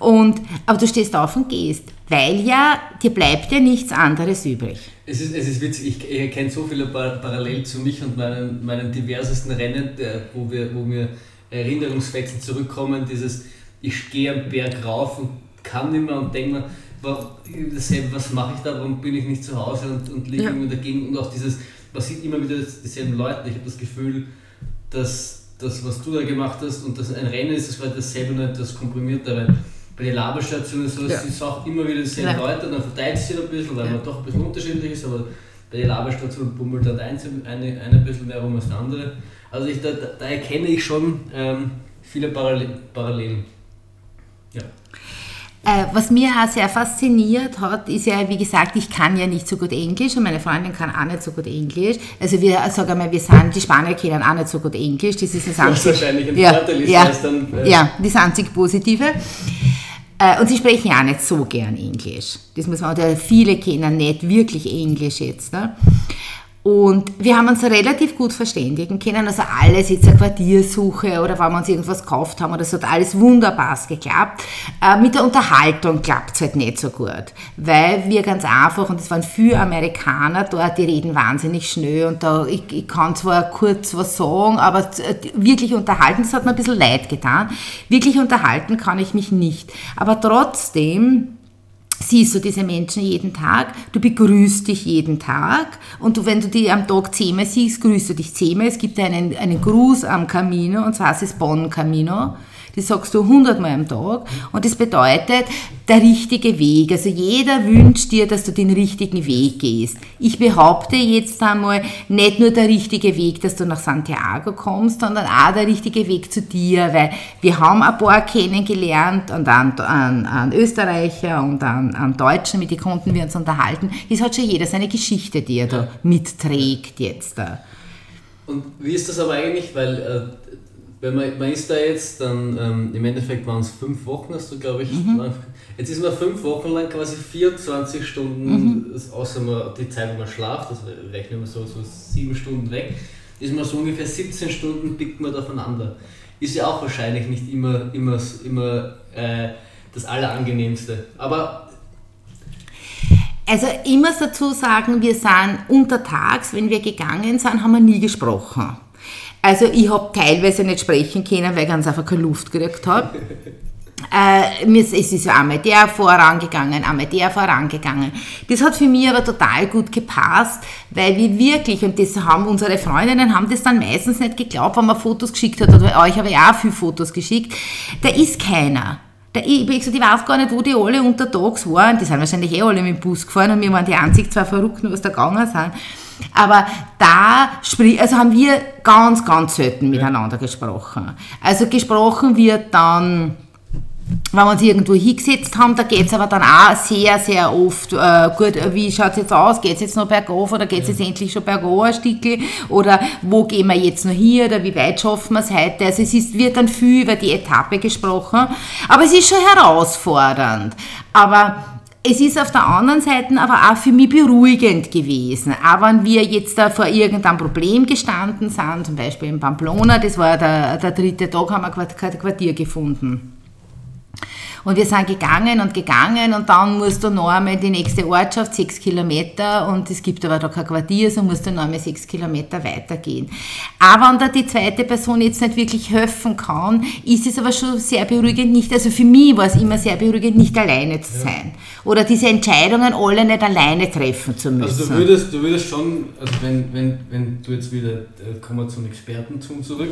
Und, aber du stehst auf und gehst, weil ja, dir bleibt ja nichts anderes übrig. Es ist, es ist witzig, ich, ich erkenne so viele Par parallel zu mich und meinen, meinen diversesten Rennen, der, wo, wir, wo mir Erinnerungswechsel zurückkommen, dieses ich gehe am Berg rauf und kann nicht mehr und denke mir, was mache ich da, warum bin ich nicht zu Hause und, und liege Ja. irgendwie dagegen und auch dieses, man sieht immer wieder dieselben Leute, ich habe das Gefühl, dass das, was du da gemacht hast und das ein Rennen ist, das war dasselbe, nur etwas komprimierter, weil bei der Labestation ist so, Ja. es auch immer wieder dieselben Ja. Leute, dann verteilt es sich ein bisschen, weil Ja. man doch ein bisschen unterschiedlich ist, aber bei der Labestation bummelt dann eins, eine, eine ein bisschen mehr rum als der andere. Also ich, da, da, erkenne ich schon ähm, viele Parallel, Parallelen. Äh, was mir auch sehr fasziniert hat, ist ja, wie gesagt, ich kann ja nicht so gut Englisch und meine Freundin kann auch nicht so gut Englisch. Also wir, sagen wir, wir sind, die Spanier kennen auch nicht so gut Englisch. Das ist das Was einzig- wahrscheinlich ein ja, Vorteil ist, ja, dann. äh, ja, das einzig Positive. Äh, Und sie sprechen ja auch nicht so gern Englisch. Das muss man, oder viele kennen nicht wirklich Englisch jetzt. Ne? Und wir haben uns relativ gut verständigen können. Also alles, jetzt eine Quartiersuche oder wenn wir uns irgendwas gekauft haben oder so, hat alles wunderbar geklappt. Äh, mit der Unterhaltung klappt es halt nicht so gut. Weil wir ganz einfach, und es waren viele Amerikaner dort, die reden wahnsinnig schnell und da, ich, ich kann zwar kurz was sagen, aber äh, wirklich unterhalten, das hat mir ein bisschen leid getan. Wirklich unterhalten kann ich mich nicht. Aber trotzdem, siehst du diese Menschen jeden Tag, du begrüßt dich jeden Tag und du, wenn du die am Tag zehnmal siehst, grüßt du dich zehnmal. Es gibt einen, einen Gruß am Camino und zwar ist es Bon Camino. Das sagst du hundertmal am Tag und das bedeutet der richtige Weg. Also jeder wünscht dir, dass du den richtigen Weg gehst. Ich behaupte jetzt einmal, nicht nur der richtige Weg, dass du nach Santiago kommst, sondern auch der richtige Weg zu dir, weil wir haben ein paar kennengelernt und an, an, an Österreicher und an, an Deutschen, mit denen konnten wir uns unterhalten. Es hat schon jeder seine Geschichte, die er da mitträgt jetzt. Und wie ist das aber eigentlich? Weil äh, wenn man, man ist da jetzt, dann ähm, im Endeffekt waren es fünf Wochen, hast du glaube ich. Jetzt ist man fünf Wochen lang quasi 24 Stunden, das- außer man, die Zeit, wo man schlaft, das rechnen wir so, so sieben Stunden weg, ist man so ungefähr 17 Stunden pickt man da voneinander. Ist ja auch wahrscheinlich nicht immer, immer, immer äh, das Allerangenehmste. Aber Also ich muss dazu sagen, wir sind untertags, wenn wir gegangen sind, haben wir nie gesprochen. Also ich habe teilweise nicht sprechen können, weil ich ganz einfach keine Luft gekriegt habe. <laughs> äh, es ist einmal der vorangegangen, einmal der vorangegangen. Das hat für mich aber total gut gepasst, weil wir wirklich, und das haben unsere Freundinnen, haben das dann meistens nicht geglaubt, wenn man Fotos geschickt hat, oder euch habe ich auch viele Fotos geschickt, da ist keiner. Da, ich, ich, gesagt, ich weiß gar nicht, wo die alle untertags waren. Die sind wahrscheinlich eh alle mit dem Bus gefahren und wir waren die einzig zwei Verrückten, was da gegangen sind. Aber da also haben wir ganz, ganz selten miteinander gesprochen. Also gesprochen wird dann wenn wir uns irgendwo hingesetzt haben, da geht es aber dann auch sehr, sehr oft, äh, gut, wie schaut es jetzt aus, geht es jetzt noch bergauf oder geht es jetzt endlich schon bergauf ein Stückchen oder wo gehen wir jetzt noch hier oder wie weit schaffen wir es heute. Also es ist, wird dann viel über die Etappe gesprochen, aber es ist schon herausfordernd. Aber es ist auf der anderen Seite aber auch für mich beruhigend gewesen. Auch wenn wir jetzt da vor irgendeinem Problem gestanden sind, zum Beispiel in Pamplona, das war der, der dritte Tag, haben wir ein Quartier gefunden. Und wir sind gegangen und gegangen und dann musst du noch einmal die nächste Ortschaft, sechs Kilometer, und es gibt aber da kein Quartier, so musst du noch einmal sechs Kilometer weitergehen. Aber wenn da die zweite Person jetzt nicht wirklich helfen kann, ist es aber schon sehr beruhigend nicht, also für mich war es immer sehr beruhigend, nicht alleine zu sein. Ja. Oder diese Entscheidungen alle nicht alleine treffen zu müssen. Also du würdest, du würdest schon, also wenn, wenn, wenn du jetzt wieder, äh, kommen wir zum Expertentum zurück,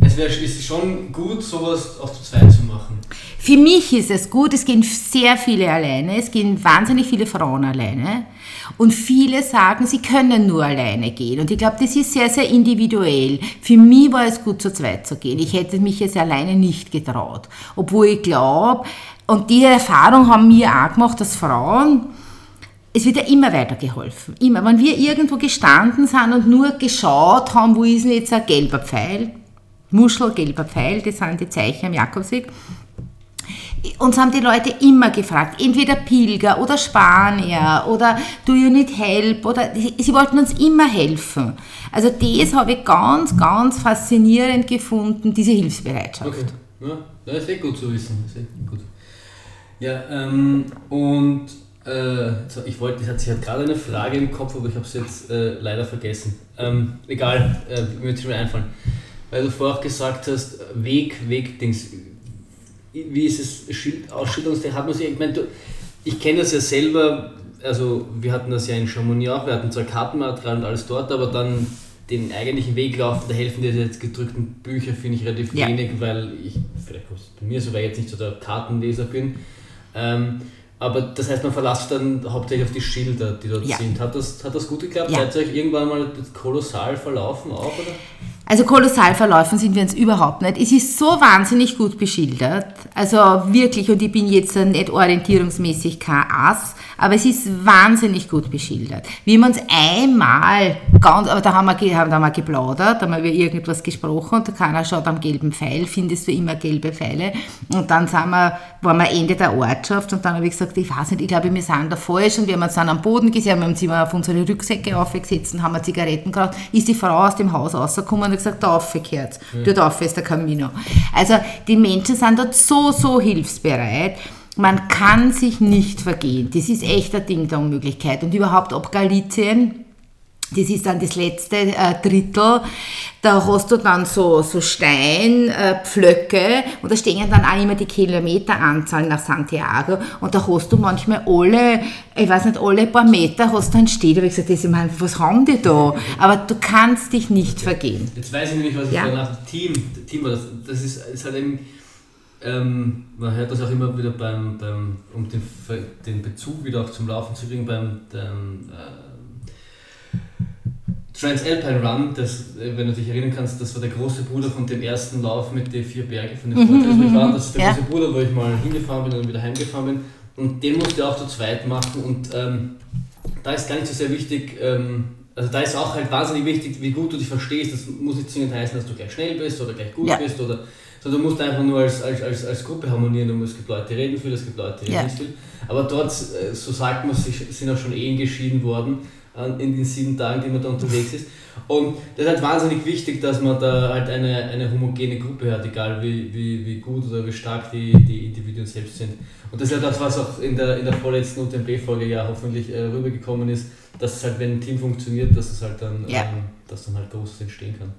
es wäre ist schon gut, sowas auch zu zweit zu machen. Für mich ist es gut, es gehen sehr viele alleine, es gehen wahnsinnig viele Frauen alleine und viele sagen, sie können nur alleine gehen und ich glaube, das ist sehr, sehr individuell. Für mich war es gut, zu zweit zu gehen. Ich hätte mich jetzt alleine nicht getraut, obwohl ich glaube, und die Erfahrung haben wir auch gemacht, dass Frauen, es wird ja immer weiter geholfen. Immer. Wenn wir irgendwo gestanden sind und nur geschaut haben, wo ist denn jetzt ein gelber Pfeil, Muschel, gelber Pfeil, das sind die Zeichen am Jakobsweg, uns haben die Leute immer gefragt, entweder Pilger oder Spanier oder Do you need help oder sie wollten uns immer helfen. Also das habe ich ganz, ganz faszinierend gefunden, diese Hilfsbereitschaft. Okay. Ja, das ist eh gut zu wissen. Das ist eh gut. Ja, ähm, und äh, ich wollte, ich hatte gerade eine Frage im Kopf, aber ich habe es jetzt äh, leider vergessen. Ähm, egal, äh, mir wird es mir einfallen. Weil du vorher auch gesagt hast, Weg, Weg-Dings wie ist es Ausschüttungs hat man sich, ich meine, ich kenne das ja selber, also wir hatten das ja in Chamonix auch, wir hatten zwar Kartenmaterial und alles dort, aber dann den eigentlichen Weg laufen, da helfen dir jetzt gedrückten Bücher, finde ich relativ ja. wenig, weil ich, vielleicht bei mir so, weil ich jetzt nicht so der Kartenleser bin. Ähm, aber das heißt, man verlasst dann hauptsächlich auf die Schilder, die dort ja. sind. Hat das, hat das gut geklappt? Ja. Seid ihr euch irgendwann mal kolossal verlaufen auch, oder? Also kolossal verlaufen sind wir uns überhaupt nicht. Es ist so wahnsinnig gut beschildert. Also wirklich, und ich bin jetzt nicht orientierungsmäßig kein Ass, aber es ist wahnsinnig gut beschildert. Wir haben uns einmal, ganz, aber da haben wir, haben, da haben wir geplaudert, da haben wir über irgendwas gesprochen und keiner schaut am gelben Pfeil, findest du immer gelbe Pfeile. Und dann sind wir, waren wir Ende der Ortschaft und dann habe ich gesagt, ich weiß nicht, ich glaube, wir sind da falsch und wir haben uns dann am Boden gesehen, wir haben uns immer auf unsere Rücksäcke aufgesetzt und haben Zigaretten geraucht, ist die Frau aus dem Haus rausgekommen und gesagt, da aufgekehrt. Mhm. Dort auf ist der Camino. Also die Menschen sind dort so, so hilfsbereit. Man kann sich nicht vergehen. Das ist echt ein Ding der Unmöglichkeit. Und überhaupt ob Galizien, das ist dann das letzte äh, Drittel. Da hast du dann so, so Steinpflöcke äh, und da stehen dann auch immer die Kilometeranzahl nach Santiago und da hast du manchmal alle, ich weiß nicht, alle paar Meter hast du einen Steh. Da habe ich gesagt, das, ich meine, was haben die da? Aber du kannst dich nicht vergehen. Jetzt weiß ich nämlich, was ich ja. danach Team, Team war. Das, das ist, ist halt eben, ähm, man hört das auch immer wieder beim, beim um den, den Bezug wieder auch zum Laufen zu kriegen, beim dem, äh, Transalpine Run, das, äh, wenn du dich erinnern kannst, das war der große Bruder von dem ersten Lauf mit den vier Bergen von den mhm, Vorteils, wo ich war. Das ist der ja. große Bruder, wo ich mal hingefahren bin und wieder heimgefahren bin. Und den musste ich auch zu zweit machen. Und ähm, da ist gar nicht so sehr wichtig, ähm, also da ist auch halt wahnsinnig wichtig, wie gut du dich verstehst. Das muss nicht zwingend heißen, dass du gleich schnell bist oder gleich gut ja. bist. Oder, sondern du musst einfach nur als, als, als, als Gruppe harmonieren. Du musst, es gibt Leute, die reden viel, es gibt Leute, die reden ja. nicht viel. Aber dort, äh, so sagt man, sind auch schon Ehen geschieden worden in den sieben Tagen, die man da unterwegs ist. Und das ist halt wahnsinnig wichtig, dass man da halt eine, eine homogene Gruppe hat, egal wie, wie, wie gut oder wie stark die, die Individuen selbst sind. Und das ist ja das, was auch in der, in der vorletzten UTMB-Folge ja hoffentlich äh, rübergekommen ist, dass es halt, wenn ein Team funktioniert, dass es halt dann, ja. ähm, dass dann halt Großes entstehen kann.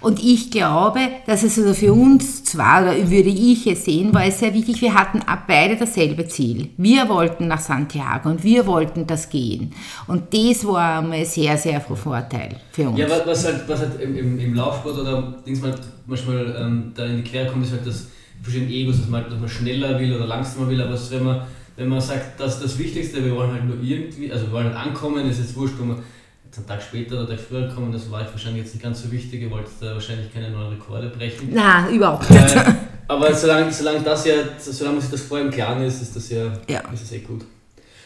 Und ich glaube, dass es also für uns zwar, oder würde ich es sehen, war es sehr wichtig, wir hatten beide dasselbe Ziel. Wir wollten nach Santiago und wir wollten das gehen. Und das war einmal sehr, sehr von Vorteil für uns. Ja, was halt, was halt im, im, Laufsport oder Dings manchmal ähm, da in die Quere kommt, ist halt das verschiedene Egos, dass man, halt, dass man schneller will oder langsamer will, aber wenn man, wenn man sagt, das ist das Wichtigste, wir wollen halt nur irgendwie, also wir wollen halt ankommen, ist jetzt wurscht, wenn man einen Tag später oder Tag früher kommen, das war wahrscheinlich jetzt nicht ganz so wichtig, ihr wollt da wahrscheinlich keine neuen Rekorde brechen. Nein, überhaupt nicht. Äh, <laughs> aber solange, solange, das ja, solange man sich das vorher im Klaren ist, ist das ja, ja. ist das eh gut.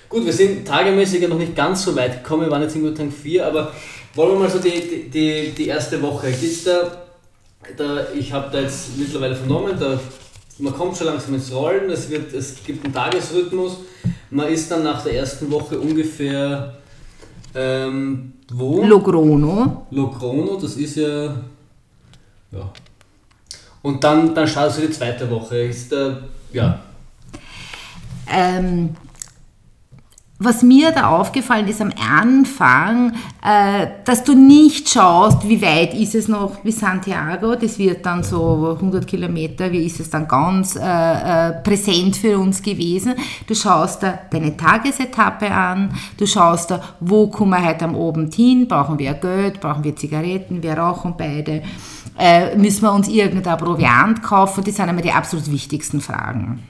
Gut, wir sind tagemäßig ja noch nicht ganz so weit gekommen, wir waren jetzt in Tag 4, aber wollen wir mal so die, die, die erste Woche. Da, da, ich habe da jetzt mittlerweile vernommen, da, man kommt schon langsam ins Rollen, es, wird, es gibt einen Tagesrhythmus, man ist dann nach der ersten Woche ungefähr ähm, wo? Logrono. Logrono, das ist ja. Ja. Und dann, dann startest du die zweite Woche. Ist da, ja. Ähm, was mir da aufgefallen ist am Anfang, äh, dass du nicht schaust, wie weit ist es noch bis Santiago, das wird dann so 100 Kilometer, wie ist es dann ganz äh, äh, präsent für uns gewesen. Du schaust da deine Tagesetappe an, du schaust da, wo kommen wir heute am Abend hin, brauchen wir Geld, brauchen wir Zigaretten, wir rauchen beide, äh, müssen wir uns irgendein Proviant kaufen, das sind immer die absolut wichtigsten Fragen.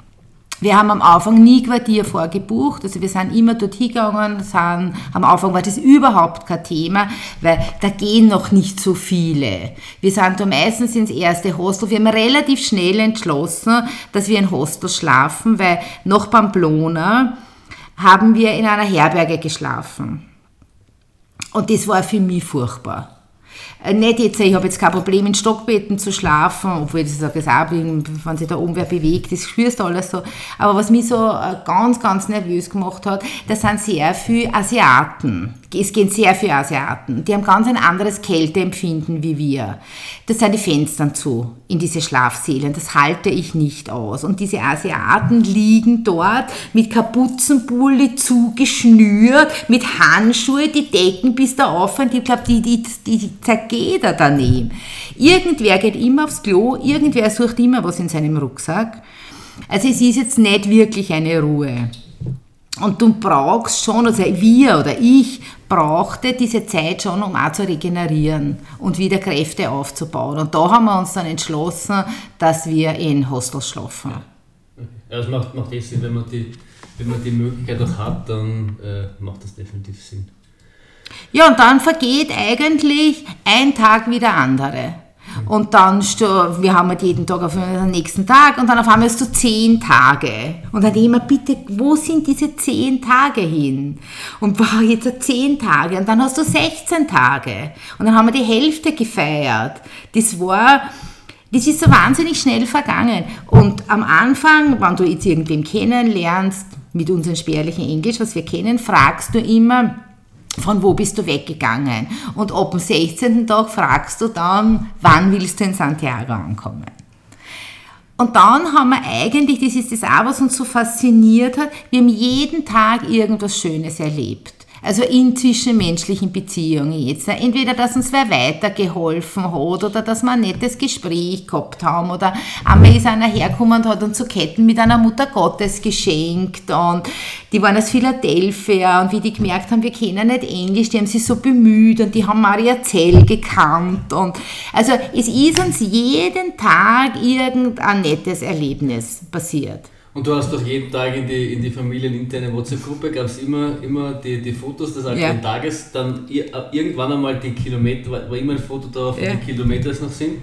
Wir haben am Anfang nie Quartier vorgebucht, also wir sind immer dort hingegangen, sind, am Anfang war das überhaupt kein Thema, weil da gehen noch nicht so viele. Wir sind da meistens ins erste Hostel, wir haben relativ schnell entschlossen, dass wir in Hostel schlafen, weil noch Pamplona haben wir in einer Herberge geschlafen. Und das war für mich furchtbar. Äh, nicht jetzt, ich habe jetzt kein Problem in Stockbetten zu schlafen, obwohl ich das auch bin, wenn sich da oben wer bewegt, das spürst du alles so. Aber was mich so äh, ganz, ganz nervös gemacht hat, das sind sehr viele Asiaten. Es gehen sehr viele Asiaten. Die haben ganz ein anderes Kälteempfinden wie wir. Das sind die Fenster zu in diese Schlafsälen. Das halte ich nicht aus. Und diese Asiaten liegen dort mit Kapuzenpulli zugeschnürt, mit Handschuhe, die decken bis da auf und ich glaube, die, die, die zergeht er daneben. Irgendwer geht immer aufs Klo, irgendwer sucht immer was in seinem Rucksack. Also es ist jetzt nicht wirklich eine Ruhe. Und du brauchst schon, also wir oder ich brauchte diese Zeit schon, um auch zu regenerieren und wieder Kräfte aufzubauen. Und da haben wir uns dann entschlossen, dass wir in Hostels schlafen. Ja, das macht, macht eh Sinn, wenn man die, wenn man die Möglichkeit auch hat, dann äh, macht das definitiv Sinn. Ja, und dann vergeht eigentlich ein Tag wie der andere. Und dann, wir haben halt jeden Tag auf den nächsten Tag und dann auf einmal hast du zehn Tage. Und dann immer, bitte, wo sind diese zehn Tage hin? Und <laughs> boah, jetzt zehn Tage und dann hast du 16 Tage. Und dann haben wir die Hälfte gefeiert. Das war, das ist so wahnsinnig schnell vergangen. Und am Anfang, wenn du jetzt irgendwem kennenlernst, mit unserem spärlichen Englisch, was wir kennen, fragst du immer, von wo bist du weggegangen? Und ab dem 16. Tag fragst du dann, wann willst du in Santiago ankommen? Und dann haben wir eigentlich, das ist das auch, was uns so fasziniert hat, wir haben jeden Tag irgendwas Schönes erlebt. Also in zwischenmenschlichen Beziehungen jetzt. Entweder, dass uns wer weitergeholfen hat oder dass wir ein nettes Gespräch gehabt haben oder einmal ist einer hergekommen und hat uns so Ketten mit einer Mutter Gottes geschenkt und die waren aus Philadelphia und wie die gemerkt haben, wir kennen nicht Englisch, die haben sich so bemüht und die haben Maria Zell gekannt und also es ist uns jeden Tag irgendein nettes Erlebnis passiert. Und du hast doch jeden Tag in die, in die familieninterne WhatsApp-Gruppe, gab es immer, immer die, die Fotos des aktuellen ja. Tages, dann irgendwann einmal die Kilometer, war, immer ein Foto wie ja. die Kilometer es noch sind.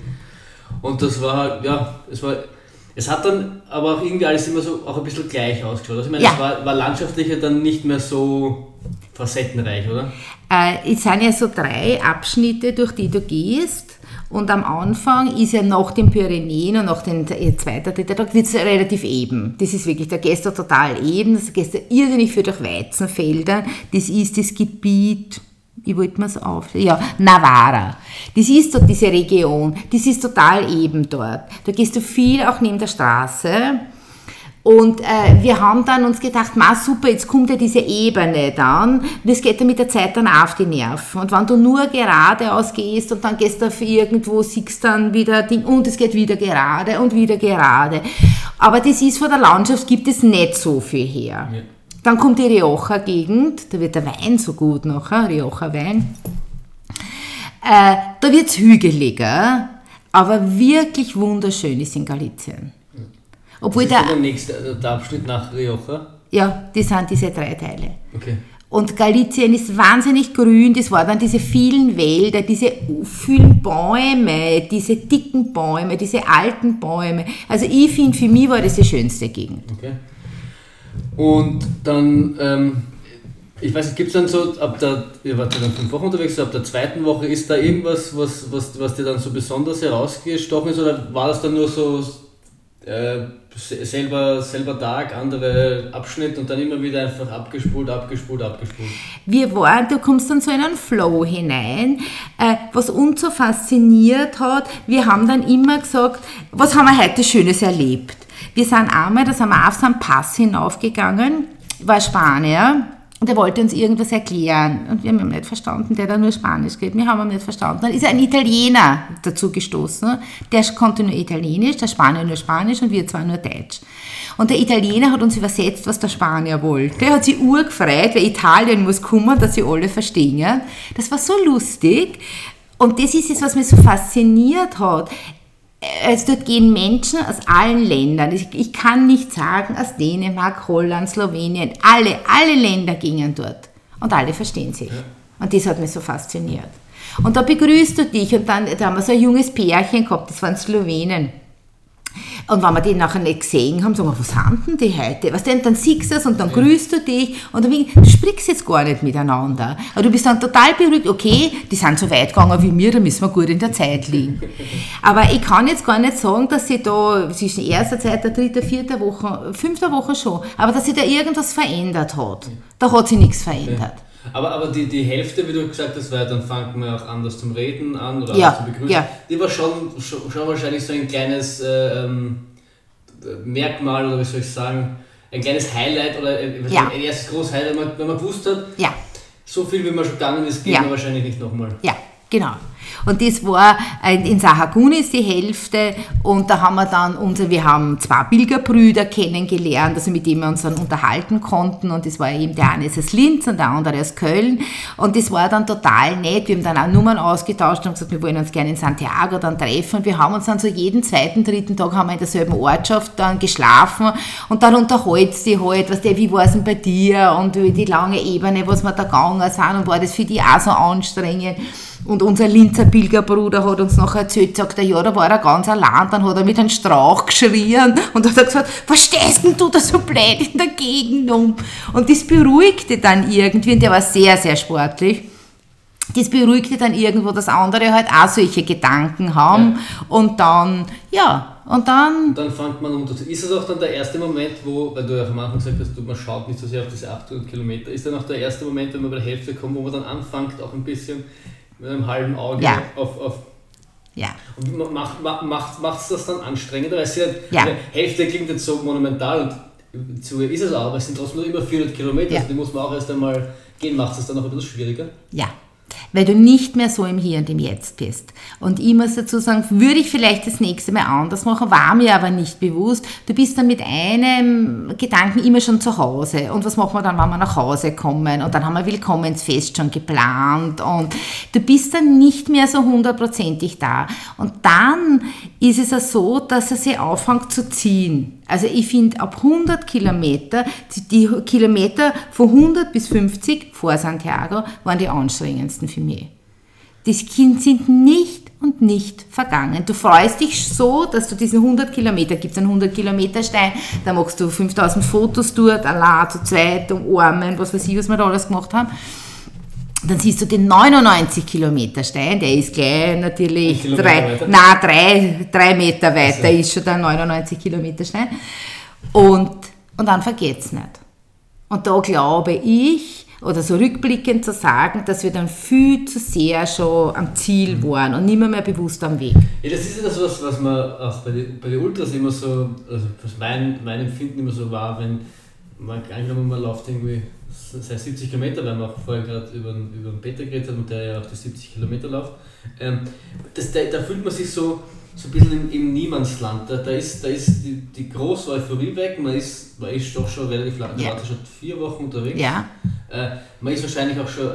Und das war halt, ja, es war, es hat dann aber auch irgendwie alles immer so auch ein bisschen gleich ausgeschaut. Also ich meine, ja. es war, war landschaftlicher dann nicht mehr so facettenreich, oder? Äh, es sind ja so drei Abschnitte, durch die du gehst. Und am Anfang ist ja nach den Pyrenäen und nach dem zweiten, dritten Tag wird es relativ eben. Das ist wirklich, der Gäste total eben, das Gäste irrsinnig für durch Weizenfelder. Das ist das Gebiet, ich wollte mir es auf, ja, Navarra. Das ist dort diese Region, das ist total eben dort. Da gehst du viel auch neben der Straße Und äh, wir haben dann uns gedacht, ma super, jetzt kommt ja diese Ebene dann. Und es geht dann mit der Zeit dann auf die Nerven. Und wenn du nur geradeaus gehst und dann gehst du auf irgendwo, siehst dann wieder Ding und es geht wieder gerade und wieder gerade. Aber das ist von der Landschaft, gibt es nicht so viel her. Ja. Dann kommt die Rioja-Gegend, da wird der Wein so gut nachher, Rioja-Wein. Äh, da wird es hügeliger, aber wirklich wunderschön ist in Galicien. Obwohl das ist der, der nächste der Abschnitt nach Rioja? Ja, die sind diese drei Teile. Okay. Und Galicien ist wahnsinnig grün, das waren dann diese vielen Wälder, diese vielen Bäume, diese dicken Bäume, diese alten Bäume. Also ich finde, für mich war das die schönste Gegend. Okay. Und dann, ähm, ich weiß nicht, gibt es dann so, ab der, ihr wart ja dann fünf Wochen unterwegs, so ab der zweiten Woche, ist da irgendwas, was, was, was dir dann so besonders herausgestochen ist oder war das dann nur so äh, selber, selber Tag, andere Abschnitt und dann immer wieder einfach abgespult, abgespult, abgespult. Wir waren, du kommst dann so in einen Flow hinein, äh, was uns so fasziniert hat, wir haben dann immer gesagt, was haben wir heute Schönes erlebt? Wir sind einmal, da sind wir auf so einen Pass hinaufgegangen, war Spanier, und er wollte uns irgendwas erklären. Und wir haben ihn nicht verstanden, der da nur Spanisch geht. Wir haben ihn nicht verstanden. Dann ist ein Italiener dazu gestoßen. Der konnte nur Italienisch, der Spanier nur Spanisch und wir zwar nur Deutsch. Und der Italiener hat uns übersetzt, was der Spanier wollte. Er hat sich urgefreut, weil Italien muss kommen, dass sie alle verstehen. Das war so lustig. Und das ist es, was mich so fasziniert hat also dort gehen Menschen aus allen Ländern. Ich, ich, kann nicht sagen, aus Dänemark, Holland, Slowenien, alle, alle Länder gingen dort. Und alle verstehen sich. Und das hat mich so fasziniert. Und da begrüßt du dich und dann da haben wir so ein junges Pärchen gehabt, das waren Slowenen. Und wenn wir die nachher nicht gesehen haben, sagen wir, was haben denn die heute? Was denn? Dann siehst du es und dann grüßt du dich und dann, du sprichst jetzt gar nicht miteinander. Aber du bist dann total beruhigt, okay, die sind so weit gegangen wie mir, da müssen wir gut in der Zeit liegen. Aber ich kann jetzt gar nicht sagen, dass sie da zwischen erster Zeit, der dritten, vierten Woche, fünfter Woche schon, aber dass sich da irgendwas verändert hat. Da hat sich nichts verändert. Okay. Aber, aber die, die Hälfte, wie du gesagt hast, weil dann fangen wir auch anders zum Reden an oder ja, anders zu begrüßen. Ja. Die war schon, schon, schon wahrscheinlich so ein kleines äh, ähm, Merkmal oder wie soll ich sagen, ein kleines Highlight oder ein, ja. ein erstes großes Highlight, wenn man, wenn man gewusst hat, ja. so viel wie man schon gegangen ist, geht ja. man wahrscheinlich nicht nochmal. Ja, genau. Und das war in Sahagunis die Hälfte und da haben wir dann unsere, wir haben zwei Pilgerbrüder kennengelernt, also mit denen wir uns dann unterhalten konnten und das war eben der eine ist aus Linz und der andere aus Köln. Und das war dann total nett, wir haben dann auch Nummern ausgetauscht und gesagt, wir wollen uns gerne in Santiago dann treffen. Und wir haben uns dann so jeden zweiten, dritten Tag haben wir in derselben Ortschaft dann geschlafen und dann unterhaltst die halt, was der, wie war es denn bei dir und die lange Ebene, was wir da gegangen sind und war das für die auch so anstrengend und unser Linzer Pilgerbruder hat uns noch erzählt, sagt er, ja, da war er ganz allein, dann hat er mit einem Strauch geschrien und hat gesagt, was stehst denn du da so blöd in der Gegend um? Und das beruhigte dann irgendwie, und der war sehr, sehr sportlich, das beruhigte dann irgendwo, dass andere halt auch solche Gedanken haben ja. und dann, ja, und dann... Und dann fängt man unter. Ist es auch dann der erste Moment, wo, weil du ja am Anfang gesagt hast, man schaut nicht so sehr auf diese 800 Kilometer, ist dann auch der erste Moment, wenn man bei der Hälfte kommt, wo man dann anfängt, auch ein bisschen mit einem halben Auge ja. auf, auf ja. Und macht, macht, macht, es das dann anstrengender? Weil es ja, ja. Hälfte klingt jetzt so monumental und zu ist es auch, aber es sind trotzdem nur über 400 Kilometer, ja. also die muss man auch erst einmal gehen. Macht es dann auch ein bisschen schwieriger? Ja, weil du nicht mehr so im Hier und im Jetzt bist. Und ich muss dazu sagen, würde ich vielleicht das nächste Mal anders machen, war mir aber nicht bewusst. Du bist dann mit einem Gedanken immer schon zu Hause. Und was machen wir dann, wenn wir nach Hause kommen? Und dann haben wir Willkommensfest schon geplant. Und du bist dann nicht mehr so hundertprozentig da. Und dann ist es ja so, dass er sich anfängt zu ziehen. Also ich finde, ab 100 Kilometer, die Kilometer von 100 bis 50 vor Santiago waren die anstrengendsten für mich. Die sind nicht und nicht vergangen. Du freust dich so, dass du diesen 100 Kilometer, gibt es einen 100 Kilometer Stein, da machst du 5000 Fotos dort, allein zu zweit, umarmen, was weiß ich, was wir da alles gemacht haben. Dann siehst du den 99 Kilometer Stein, der ist gleich natürlich drei, na, drei, drei Meter weiter, also. ist schon der 99 Kilometer Stein. Und, und dann vergeht es nicht. Und da glaube ich, oder so rückblickend zu sagen, dass wir dann viel zu sehr schon am Ziel waren und nicht mehr, mehr bewusst am Weg. Ja, das ist ja das, was, was man auch bei den bei Ultras immer so, also was mein, mein Empfinden immer so war, wenn man angenommen man läuft irgendwie sei 70 Kilometer, weil man auch vorher gerade über, über den Peter geredet hat und der ja auch die 70 Kilometer läuft, ähm, das, da, da fühlt man sich so, so ein bisschen im, im Niemandsland. Da, da ist, da ist die, die große Euphorie weg, man ist, man ist doch schon relativ lang, ja. schon vier Wochen unterwegs. Ja. Äh, man ist wahrscheinlich auch schon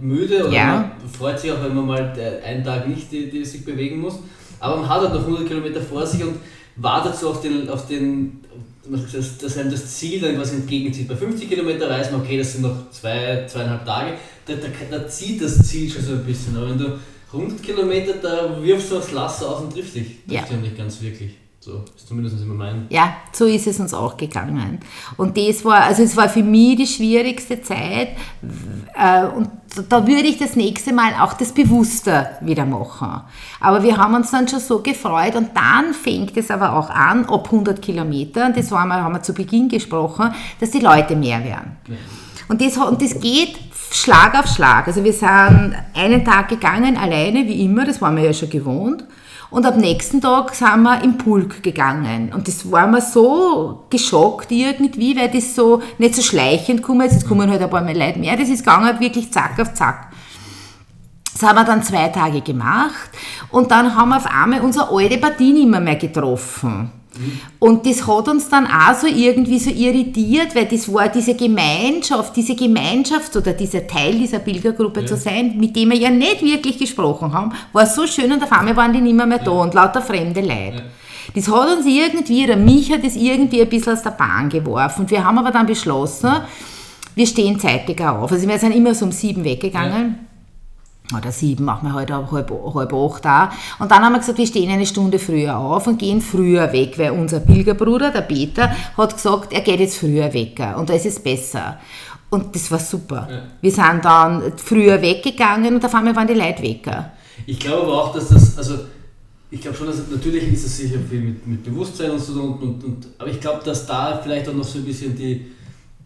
müde oder ja. man freut sich auch, wenn man mal einen Tag nicht die, die sich bewegen muss. Aber man hat halt noch 100 Kilometer vor sich und wartet so auf den, auf den dass, dass einem das Ziel dann quasi entgegenzieht. Bei 50 Kilometer weiß man, okay, das sind noch zwei, zweieinhalb Tage, da, da, da zieht das Ziel schon so ein bisschen. Aber wenn du 100 Kilometer, da wirfst du das Lasso aus und triffst dich. Trifft ja. nicht ganz wirklich. So ist zumindest immer mein. Ja, so ist es uns auch gegangen. Und das war, also es war für mich die schwierigste Zeit. Äh, und da würde ich das nächste Mal auch das bewusster wieder machen. Aber wir haben uns dann schon so gefreut und dann fängt es aber auch an, ab 100 Kilometern, das war mal, haben wir zu Beginn gesprochen, dass die Leute mehr werden. Ja. Und das, und das geht Schlag auf Schlag. Also wir sind einen Tag gegangen, alleine, wie immer, das waren wir ja schon gewohnt. Und am nächsten Tag sind wir im Pulk gegangen. Und das war mir so geschockt irgendwie, weil das so nicht so schleichend kommt. Jetzt kommen halt ein paar mehr Leute mehr. Das ist gegangen wirklich zack auf zack. Das haben wir dann zwei Tage gemacht. Und dann haben wir auf einmal unsere alte Partie nicht mehr, mehr Und das hat uns dann auch so irgendwie so irritiert, weil das war diese Gemeinschaft, diese Gemeinschaft oder dieser Teil dieser Pilgergruppe ja. zu sein, mit dem wir ja nicht wirklich gesprochen haben, war so schön und auf einmal waren die nicht mehr, mehr da und lauter fremde Leute. Ja. Das hat uns irgendwie, oder mich hat das irgendwie ein bisschen aus der Bahn geworfen. Und wir haben aber dann beschlossen, wir stehen zeitiger auf. Also wir sind immer so um sieben weggegangen. Oder sieben machen wir heute halt halb, halb acht auch. Und dann haben wir gesagt, wir stehen eine Stunde früher auf und gehen früher weg, weil unser Pilgerbruder, der Peter, hat gesagt, er geht jetzt früher weg und da ist es besser. Und das war super. Ja. Wir sind dann früher weggegangen und auf einmal waren die Leute weg. Ich glaube aber auch, dass das, also ich glaube schon, dass natürlich ist es sicher viel mit, mit Bewusstsein und so, und, und, und, aber ich glaube, dass da vielleicht auch noch so ein bisschen die,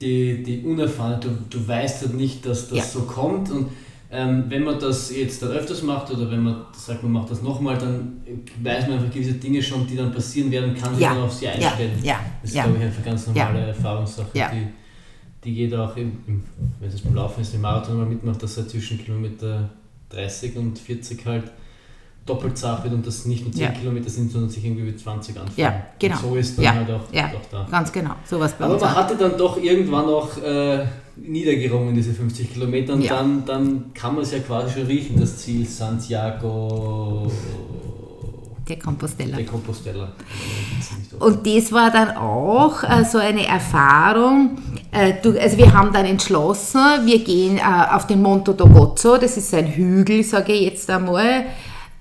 die, die Unerfahrung, du, du weißt halt nicht, dass das ja. so kommt und ähm, wenn man das jetzt dann öfters macht oder wenn man sagt, man macht das nochmal, dann weiß man einfach gewisse Dinge schon, die dann passieren werden, kann sich ja. dann auf sie einstellen. Ja. Ja. Das ist, ja. glaube ich, eine ganz normale Erfahrungssache, die, die jeder auch, im, im, wenn es beim Laufen ist, im Marathon mal mitmacht, dass er zwischen Kilometer 30 und 40 halt doppelt zart wird und das nicht nur 10 ja. Kilometer sind, sondern sich irgendwie wie 20 anfühlen. Ja, genau. Und so ist dann ja. halt auch, ja. auch da. Ganz genau. Sowas bei Aber man hatte dann doch irgendwann auch äh, niedergerungen, diese 50 Kilometer, und ja. dann, dann kann man es ja quasi schon riechen, das Ziel Santiago. De Compostela. De Compostela. Und das war dann auch äh, so eine Erfahrung. Äh, du, also wir haben dann entschlossen, wir gehen äh, auf den Monte Dogozzo, das ist ein Hügel, sage ich jetzt einmal,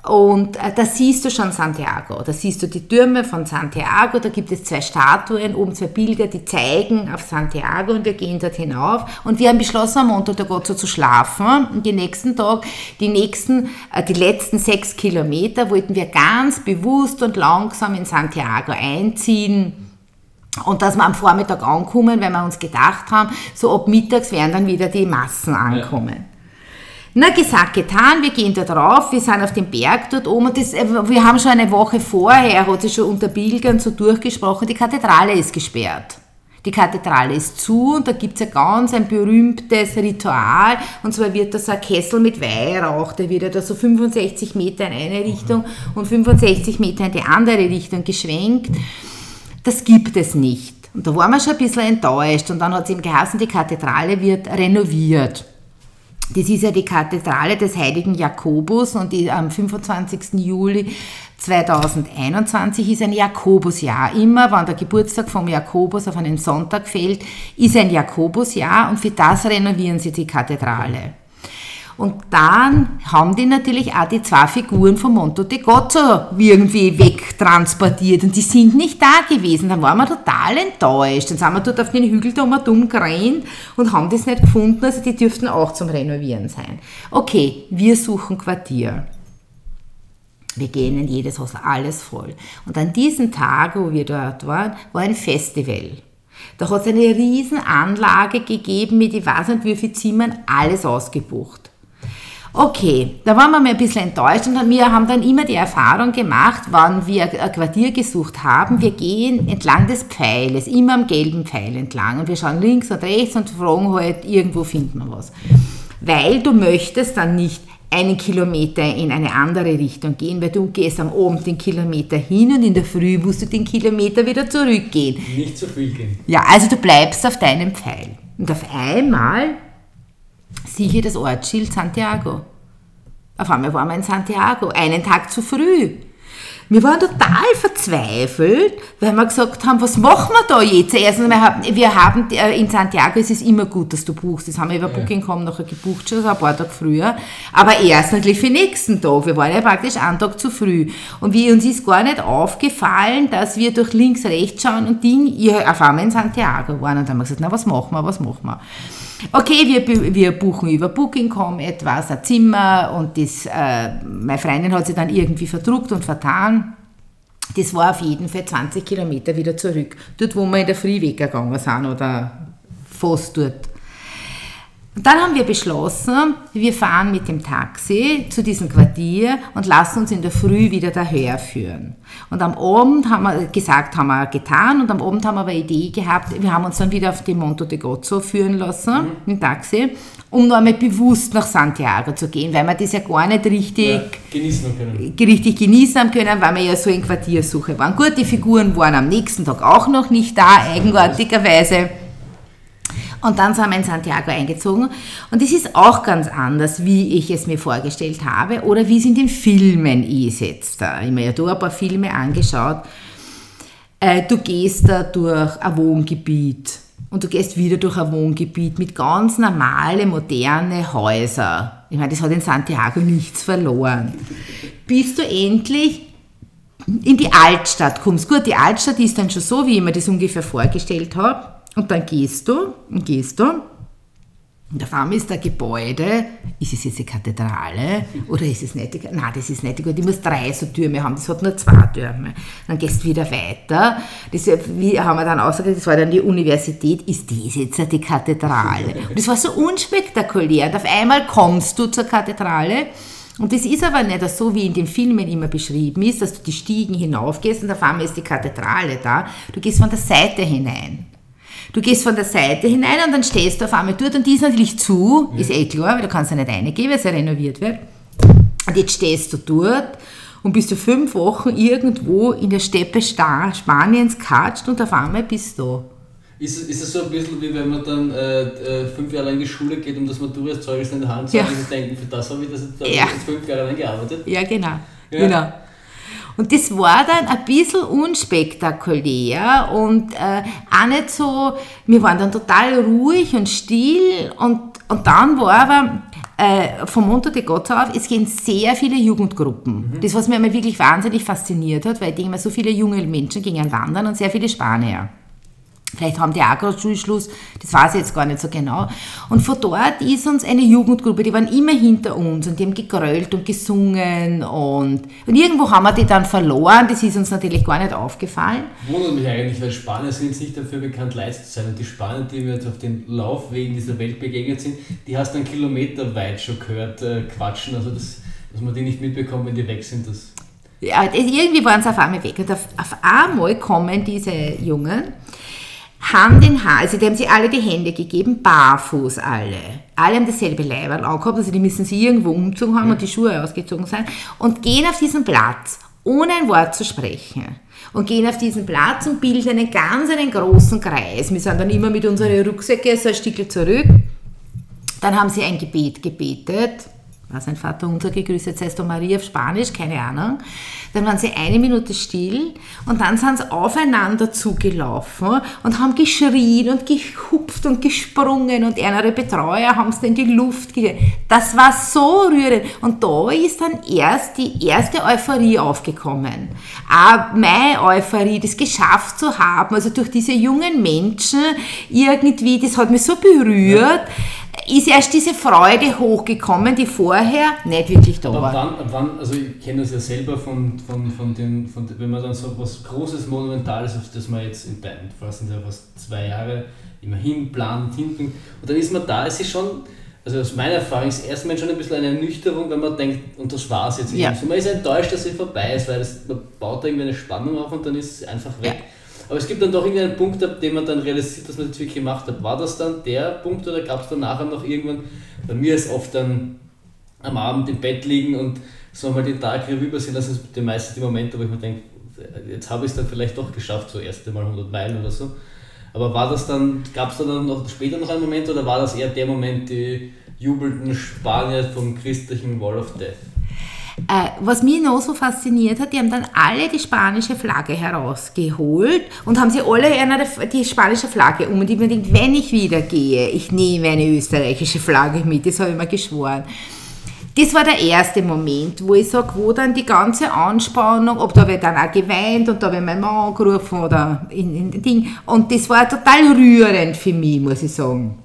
und äh, da siehst du schon Santiago, da siehst du die Türme von Santiago, da gibt es zwei Statuen, oben zwei Bilder, die zeigen auf Santiago und wir gehen dort hinauf. Und wir haben beschlossen, am Monte de Gozzo zu schlafen und den nächsten Tag, die nächsten, äh, die letzten sechs Kilometer wollten wir ganz bewusst und langsam in Santiago einziehen. Und dass wir am Vormittag ankommen, weil wir uns gedacht haben, so ab mittags werden dann wieder die Massen ankommen. Ja. Na, gesagt, getan, wir gehen da drauf, wir sind auf dem Berg dort oben und das, äh, wir haben schon eine Woche vorher, hat sich schon unter Pilgern so durchgesprochen, die Kathedrale ist gesperrt. Die Kathedrale ist zu und da gibt es ein ganz ein berühmtes Ritual und zwar wird das ein Kessel mit Weihrauch, der wird da so 65 Meter in eine Richtung und 65 Meter in die andere Richtung geschwenkt. Das gibt es nicht. Und da waren wir schon ein bisschen enttäuscht und dann hat es eben geheißen, die Kathedrale wird renoviert. Das ist ja die Kathedrale des heiligen Jakobus und die, am 25. Juli 2021 ist ein Jakobusjahr. Immer, wenn der Geburtstag vom Jakobus auf einen Sonntag fällt, ist ein Jakobusjahr und für das renovieren sie die Kathedrale. Und dann haben die natürlich auch die zwei Figuren von Monto de Gozzo irgendwie wegtransportiert und die sind nicht da gewesen. Dann waren wir total enttäuscht. Dann sind wir dort auf den Hügel da mal dumm gerannt und haben das nicht gefunden. Also die dürften auch zum Renovieren sein. Okay, wir suchen Quartier. Wir gehen in jedes Haus, alles voll. Und an diesem Tag, wo wir dort waren, war ein Festival. Da hat es eine riesen Anlage gegeben mit, ich weiß nicht wie viel Zimmern, alles ausgebucht. Okay, da waren wir mal ein bisschen enttäuscht und wir haben dann immer die Erfahrung gemacht, wann wir ein Quartier gesucht haben, wir gehen entlang des Pfeiles, immer am gelben Pfeil entlang und wir schauen links und rechts und fragen halt, irgendwo finden wir was. Weil du möchtest dann nicht einen Kilometer in eine andere Richtung gehen, weil du gehst am Abend den Kilometer hin und in der Früh musst du den Kilometer wieder zurückgehen. Nicht zu viel gehen. Ja, also du bleibst auf deinem Pfeil. Und auf einmal ich das Ortsschild Santiago. Auf einmal waren wir in Santiago, einen Tag zu früh. Wir waren total verzweifelt, weil wir gesagt haben, was machen wir da jetzt? Erstens, wir haben, wir haben äh, in Santiago ist es immer gut, dass du buchst. Das haben wir über. Booking.com nachher gebucht, schon ein paar Tage früher. Aber erst natürlich für den nächsten Tag. Wir waren ja praktisch einen Tag zu früh. Und wir, uns ist gar nicht aufgefallen, dass wir durch links, rechts schauen und Ding, auf einmal in Santiago waren. Und dann haben wir gesagt, na, was machen wir, was machen wir? Okay, wir, wir buchen über Booking.com etwas, ein Zimmer und das, äh, meine Freundin hat sich dann irgendwie verdruckt und vertan. Das war auf jeden Fall 20 Kilometer wieder zurück. Dort, wo wir in der Früh weggegangen sind oder fast dort. Und dann haben wir beschlossen, wir fahren mit dem Taxi zu diesem Quartier und lassen uns in der Früh wieder daher führen. Und am Abend haben wir gesagt, haben wir getan und am Abend haben wir aber eine Idee gehabt, wir haben uns dann wieder auf die Monto de Gozzo führen lassen, mhm. im Taxi, um noch einmal bewusst nach Santiago zu gehen, weil wir das ja gar nicht richtig ja, genießen können. richtig genießen haben können, weil wir ja so in Quartiersuche waren. Gut, die Figuren waren am nächsten Tag auch noch nicht da, eigenartigerweise. Und dann sind wir in Santiago eingezogen. Und es ist auch ganz anders, wie ich es mir vorgestellt habe oder wie es in den Filmen ist jetzt. Da. Ich habe mir ja da ein paar Filme angeschaut. Äh, du gehst da durch ein Wohngebiet und du gehst wieder durch ein Wohngebiet mit ganz normale, moderne Häusern. Ich meine, das hat in Santiago nichts verloren. Bis du endlich in die Altstadt kommst. Gut, die Altstadt ist dann schon so, wie ich mir das ungefähr vorgestellt habe. Und dann gehst du und gehst du. Und auf einmal ist der Gebäude, ist es jetzt eine Kathedrale oder ist es nicht? Nein, das ist nicht gut. Die muss drei so Türme haben, das hat nur zwei Türme. Dann gehst du wieder weiter. Das, wie haben wir dann ausgesagt, das war dann die Universität, ist das jetzt die Kathedrale? Und das war so unspektakulär. Und auf einmal kommst du zur Kathedrale und das ist aber nicht so, wie in den Filmen immer beschrieben ist, dass du die Stiegen hinaufgehst und auf einmal ist die Kathedrale da. Du gehst von der Seite hinein. Du gehst von der Seite hinein und dann stehst du auf einmal dort und die ist natürlich zu, ja. ist eh klar, weil du kannst ja nicht reingehen, weil es ja renoviert wird. Und jetzt stehst du dort und bist du fünf Wochen irgendwo in der Steppe Spaniens katscht und auf einmal bist du da. Ist, ist es so ein bisschen wie wenn man dann äh, äh fünf Jahre lang in die Schule geht, um das Maturazeugnis in der Hand zu haben und denken, für das habe ich das jetzt, ja. fünf Jahre lang gearbeitet? Ja, genau. Ja. genau. Und das war dann ein bisschen unspektakulär und äh, auch nicht so, wir waren dann total ruhig und still und, und dann war aber äh, vom Monte de Gott auf, es gehen sehr viele Jugendgruppen. Mhm. Das, was mir wirklich wahnsinnig fasziniert hat, weil ich denke mal, so viele junge Menschen gingen wandern und sehr viele Spanier. Vielleicht haben die auch gerade Schulschluss, das weiß ich jetzt gar nicht so genau. Und von dort ist uns eine Jugendgruppe, die waren immer hinter uns und die haben gegrölt und gesungen und, und irgendwo haben wir die dann verloren, das ist uns natürlich gar nicht aufgefallen. Wundert mich eigentlich, weil Spanier sind nicht dafür bekannt, leise zu sein. Und die Spanier, die wir jetzt auf den Laufwegen dieser Welt begegnet sind, die hast du einen Kilometer weit schon gehört äh, quatschen, also das, dass man die nicht mitbekommt, wenn die weg sind, das... Ja, irgendwie waren sie auf einmal weg und auf, auf einmal kommen diese Jungen Hand in Hand, also die haben sich alle die Hände gegeben, barfuß alle. Alle haben dasselbe Leiberl angehabt, also die müssen sie irgendwo umgezogen haben ja. und die Schuhe ausgezogen sein und gehen auf diesen Platz, ohne ein Wort zu sprechen. Und gehen auf diesen Platz und bilden einen ganz einen großen Kreis. Wir sind dann immer mit unseren Rucksäcken so ein Stück zurück. Dann haben sie ein Gebet gebetet was ein Vater unser gegrüßet seist du Maria auf Spanisch, keine Ahnung. Dann waren sie eine Minute still und dann sind sie aufeinander zugelaufen und haben geschrien und gehupft und gesprungen und ihre Betreuer haben es in die Luft gegeben. Das war so rührend und da ist dann erst die erste Euphorie aufgekommen. Auch meine Euphorie, das geschafft zu haben, also durch diese jungen Menschen irgendwie, das hat mich so berührt. Ja ist erst diese Freude hochgekommen, die vorher nicht wirklich da Aber war. wann, wann, also ich kenne das ja selber von, von, von den, von, wenn man dann so was Großes, Monumentales, auf das man jetzt in Band, fast sind ja fast zwei Jahre, immer hinplant, hinten, und dann ist man da, es ist schon, also aus meiner Erfahrung ist erstmal schon ein bisschen eine Ernüchterung, wenn man denkt, und das war's jetzt. Ja. So, man ist enttäuscht, dass es vorbei ist, weil das, man baut da irgendwie eine Spannung auf und dann ist es einfach weg. Ja. Aber es gibt dann doch irgendeinen Punkt, ab dem man dann realisiert, dass man das wirklich gemacht hat. War das dann der Punkt oder gab es dann nachher noch irgendwann, bei mir ist oft dann am Abend im Bett liegen und so mal den Tag Revue passieren das sind die meisten die Momente, wo ich mir denke, jetzt habe ich es dann vielleicht doch geschafft, so erste Mal 100 Meilen oder so. Aber war das dann, gab es dann noch später noch einen Moment oder war das eher der Moment, die jubelnden Spanier vom christlichen Wall of Death? Äh, was mich noch so fasziniert hat, die haben dann alle die spanische Flagge herausgeholt und haben sie alle eine, die spanische Flagge um. Und ich wenn ich wieder gehe, ich nehme eine österreichische Flagge mit, das habe ich mir geschworen. Das war der erste Moment, wo ich sage, wo dann die ganze Anspannung, ob da wird dann auch geweint und da wird mein Mann angerufen oder in, in Ding. Und das war total rührend für mich, muss ich sagen.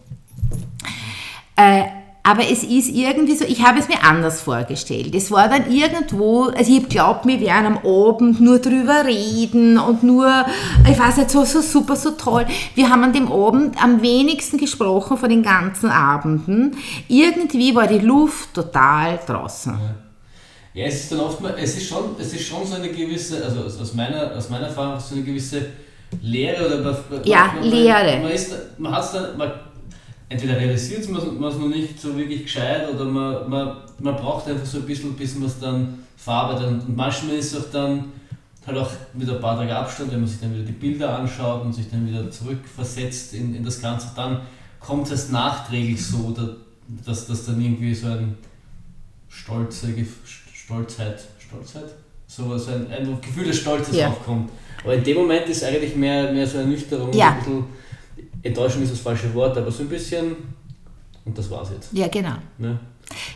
Äh, aber es ist irgendwie so, ich habe es mir anders vorgestellt. Es war dann irgendwo, also ich habe glaubt, wir werden am Abend nur drüber reden und nur, ich weiß nicht, so, so super, so toll. Wir haben an dem Abend am wenigsten gesprochen von den ganzen Abenden. Irgendwie war die Luft total draußen. Ja, es ist dann oft mal, es ist schon, es ist schon so eine gewisse, also aus meiner, aus meiner Erfahrung so eine gewisse Leere oder Ja, Leere. Man, ist, man hat es dann, man, entweder realisiert man es noch nicht so wirklich gescheit oder man, man, man braucht einfach so ein bisschen, bis man es dann verarbeitet. Und manchmal ist es auch dann halt auch mit ein paar Tage Abstand, wenn man sich dann wieder die Bilder anschaut und sich dann wieder zurückversetzt in, in das Ganze, dann kommt es nachträglich so, dass, dass dann irgendwie so ein stolze Stolzheit, Stolzheit? So, so ein, ein Gefühl des Stolzes Ja. aufkommt. Aber in dem Moment ist eigentlich mehr, mehr so eine Ernüchterung, Ja. ein bisschen, Enttäuschung ist das falsche Wort, aber so ein bisschen, und das war's jetzt. Ja, genau. Ne?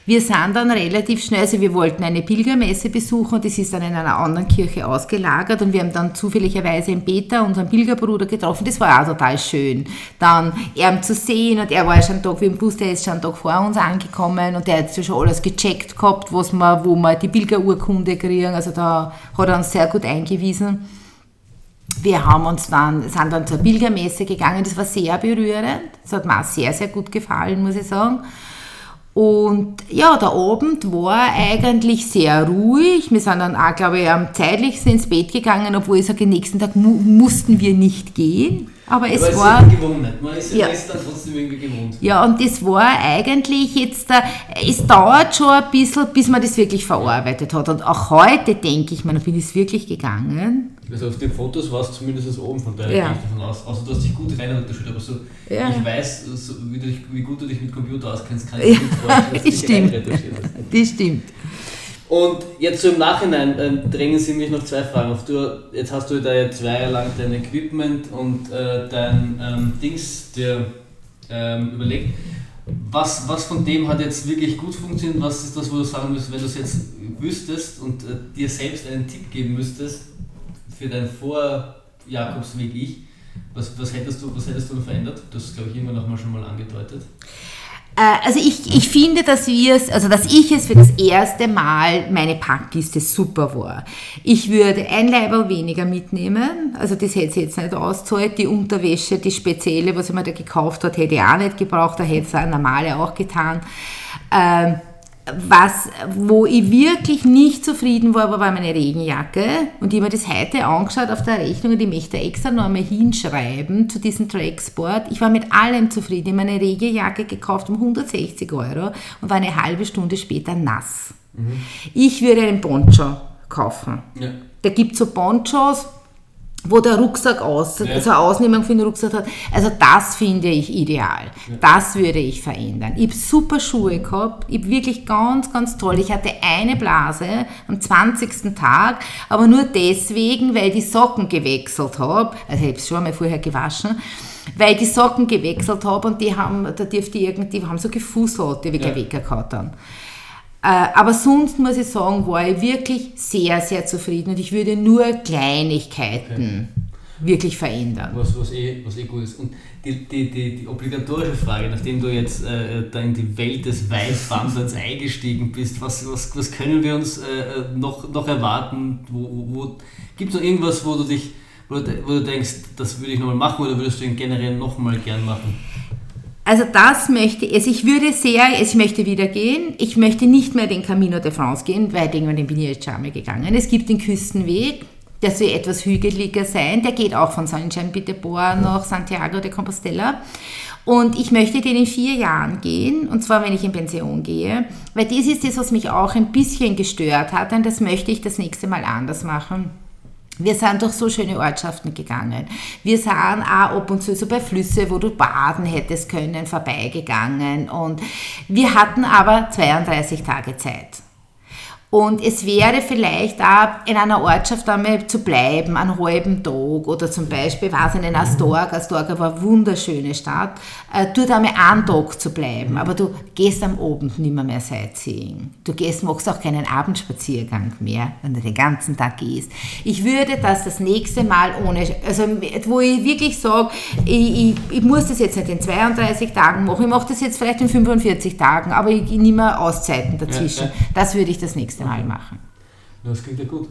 Wir sind dann relativ schnell, also wir wollten eine Pilgermesse besuchen und das ist dann in einer anderen Kirche ausgelagert und wir haben dann zufälligerweise in Peter, unseren Pilgerbruder, getroffen. Das war auch total schön, dann ihn zu sehen und er war ja schon einen Tag, wie im Bus, der ist schon einen Tag vor uns angekommen und der hat ja schon alles gecheckt gehabt, was wir, wo wir die Pilgerurkunde kriegen, also da hat er uns sehr gut eingewiesen. Wir haben uns dann, sind dann zur Pilgermesse gegangen, das war sehr berührend, das hat mir auch sehr, sehr gut gefallen, muss ich sagen. Und ja, der Abend war eigentlich sehr ruhig. Wir sind dann auch, glaube ich, am zeitigsten ins Bett gegangen, obwohl ich sage, den nächsten Tag mu mussten wir nicht gehen. Aber es aber war... Gewohnheit. Man ist Ja. ja. trotzdem irgendwie gewohnt. Ja, und das war eigentlich jetzt, äh, es dauert schon ein bisschen, bis man das wirklich verarbeitet hat. Und auch heute denke ich da bin ich es wirklich gegangen. Also auf den Fotos war es zumindest oben von daher Ja. gehe ich davon aus. Außer du hast dich gut rein unterschied, aber so, Ja. ich weiß, so, wie, du wie gut du dich mit Computer auskennst, kann Ja, ich mir gut vorstellen, dass du <laughs> das dich stimmt. Das stimmt. Und jetzt so im Nachhinein ähm, drängen Sie mich noch zwei Fragen auf. Du, jetzt hast du da ja zwei Jahre lang dein Equipment und äh, dein ähm, Dings dir ähm, überlegt. Was, was von dem hat jetzt wirklich gut funktioniert? Was ist das, wo du sagen müsstest, wenn du es jetzt wüsstest und äh, dir selbst einen Tipp geben müsstest für deinen Vor-Jakobsweg ich? Was, was, hättest du, was hättest du verändert? Das ist, glaube ich, irgendwann noch mal schon mal angedeutet. Äh, Also ich, ich finde, dass wir es, also dass ich es für das erste Mal meine Packliste super war. Ich würde ein Leiberl weniger mitnehmen, also das hätte sie jetzt nicht ausgezahlt. Die Unterwäsche, die spezielle, was ich mir da gekauft hat, hätte ich auch nicht gebraucht, da hätte es eine normale auch getan. Ähm, was, wo ich wirklich nicht zufrieden war, war meine Regenjacke. Und ich habe mir das heute angeschaut auf der Rechnung und ich möchte extra noch einmal hinschreiben zu diesem Tracksport. Ich war mit allem zufrieden. Ich habe meine Regenjacke gekauft um 160 Euro und war eine halbe Stunde später nass. Ich würde einen Poncho kaufen. Ja. Da gibt es so Ponchos, wo der Rucksack aus, Ja. also eine Ausnehmung für den Rucksack hat. Also das finde ich ideal. Das würde ich verändern. Ich habe super Schuhe gehabt, ich habe wirklich ganz, ganz toll. Ich hatte eine Blase am 20. Tag, aber nur deswegen, weil ich die Socken gewechselt habe. Also ich habe es schon einmal vorher gewaschen. Weil ich die Socken gewechselt habe und die haben, da dürfte irgendwie, die haben so gefusselt, die Ja. weggehauen dann. Äh, Aber sonst muss ich sagen, war ich wirklich sehr, sehr zufrieden und ich würde nur Kleinigkeiten. wirklich verändern. Was, was, eh, was eh gut ist. Und die, die, die, die obligatorische Frage, nachdem du jetzt äh, da in die Welt des Weitwanderns <laughs> eingestiegen bist, was, was, was können wir uns äh, noch, noch erwarten? Wo, wo, Gibt es noch irgendwas, wo du dich, wo du, wo du denkst, das würde ich nochmal machen oder würdest du ihn generell nochmal gern machen? Also das möchte ich, also ich würde sehr, ich möchte wieder gehen. Ich möchte nicht mehr den Camino de France gehen, weil irgendwann bin ich jetzt schon gegangen. Es gibt den Küstenweg, der soll etwas hügeliger sein. Der geht auch von Sonnenschein Pitebor nach Santiago de Compostela. Und ich möchte den in vier Jahren gehen, und zwar wenn ich in Pension gehe, weil das ist das, was mich auch ein bisschen gestört hat, und das möchte ich das nächste Mal anders machen. Wir sind durch so schöne Ortschaften gegangen. Wir sind auch ab und zu so bei Flüsse, wo du baden hättest können, vorbeigegangen. Und wir hatten aber 32 Tage Zeit. Und es wäre vielleicht auch in einer Ortschaft einmal zu bleiben, einen halben Tag oder zum Beispiel, was in Astorga, Astorga war eine wunderschöne Stadt, äh, dort einmal einen Tag zu bleiben. Aber du gehst am Abend nicht mehr, mehr Sightseeing. Du gehst, machst auch keinen Abendspaziergang mehr, wenn du den ganzen Tag gehst. Ich würde das das nächste Mal ohne, also wo ich wirklich sage, ich, ich, ich muss das jetzt nicht in 32 Tagen machen, ich mache das jetzt vielleicht in 45 Tagen, aber ich nehme Auszeiten dazwischen. Ja, ja. Das würde ich das nächste Mal machen. Das klingt ja gut.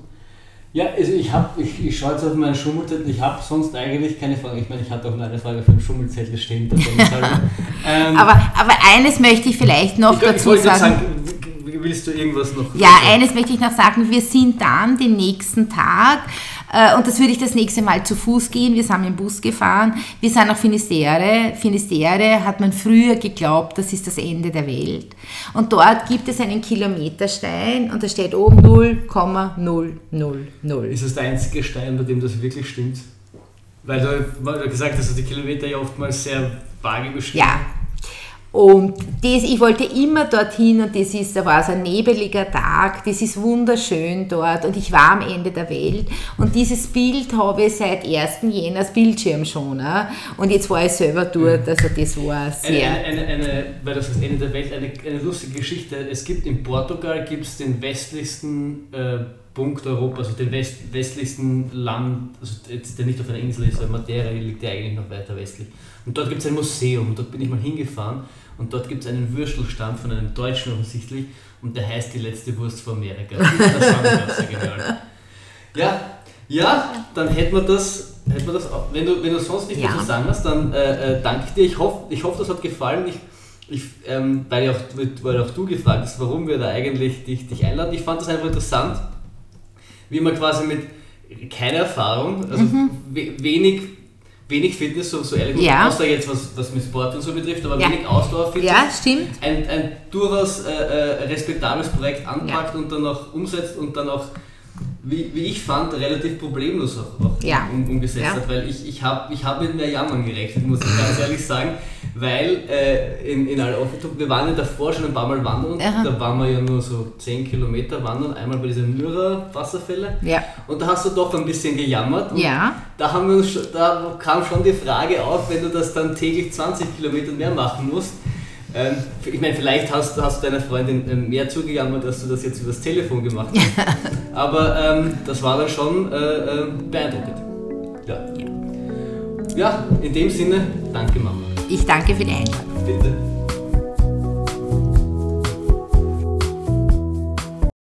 Ja, also ich habe, ich, ich schaue jetzt auf meinen Schummelzettel, ich habe sonst eigentlich keine Frage. Ich meine, ich hatte auch eine Frage auf dem Schummelzettel stehen. <laughs> ähm, aber, aber eines möchte ich vielleicht noch ich, dazu ich sagen. sagen. Willst du irgendwas noch? Ja, eines möchte ich noch sagen. Wir sind dann den nächsten Tag und das würde ich das nächste Mal zu Fuß gehen. Wir sind mit dem Bus gefahren. Wir sind nach Finisterre. Finisterre hat man früher geglaubt, das ist das Ende der Welt. Und dort gibt es einen Kilometerstein und da steht oben 0,000. Ist das der einzige Stein, bei dem das wirklich stimmt? Weil du, weil du gesagt hast, dass die Kilometer ja oftmals sehr vage bestimmt. Ja, und das, ich wollte immer dorthin und das ist, da war es ein nebeliger Tag, das ist wunderschön dort und ich war am Ende der Welt. Und dieses Bild habe ich seit 1. Jänner als Bildschirm schon und jetzt war ich selber dort, also das war sehr... Eine, eine, eine, weil das das Ende der Welt, eine, eine lustige Geschichte, es gibt in Portugal gibt es den westlichsten äh, Punkt Europas, also den west, westlichsten Land, also jetzt, der nicht auf einer Insel ist, weil Madeira liegt ja eigentlich noch weiter westlich. Und dort gibt es ein Museum, dort bin ich mal hingefahren und dort gibt es einen Würstelstand von einem Deutschen offensichtlich und der heißt die letzte Wurst von Amerika. Das fand ich auch sehr genial. Ja, ja, dann hätten wir das, hätten wir das auch. Wenn du, wenn du sonst nicht ja. mehr zu sagen hast, dann äh, äh, danke ich dir. Ich hoffe, ich hoff, das hat gefallen. Ich, ich, ähm, weil, auch, weil auch du gefragt hast, warum wir da eigentlich dich, dich einladen. Ich fand das einfach interessant, wie man quasi mit keiner Erfahrung, also mhm. wenig wenig Fitness, so, so ehrlich, ja. außer jetzt was, was mit Sport und so betrifft, aber ja. wenig Ausdauerfitness. Ja, stimmt. Ein, ein durchaus äh, äh, respektables Projekt anpackt ja. und dann auch umsetzt und dann auch, wie, wie ich fand, relativ problemlos auch, auch ja. um, umgesetzt hat, weil ich, ich habe ich hab mit mehr Jammern gerechnet, muss ich ganz ehrlich sagen weil äh, in, in Al-Ofituk, wir waren ja davor schon ein paar Mal wandern, Aha. da waren wir ja nur so 10 Kilometer wandern, einmal bei diesen Myra-Wasserfälle ja. und da hast du doch ein bisschen gejammert und ja. da, haben wir uns, da kam schon die Frage auf, wenn du das dann täglich 20 Kilometer mehr machen musst, ähm, ich meine, vielleicht hast, hast du deiner Freundin ähm, mehr zugejammert, dass du das jetzt übers Telefon gemacht hast. <laughs> Aber ähm, das war dann schon äh, äh, beeindruckend. Ja. ja. ja, in dem Sinne, danke Mama. Ich danke für die Einladung. Bitte.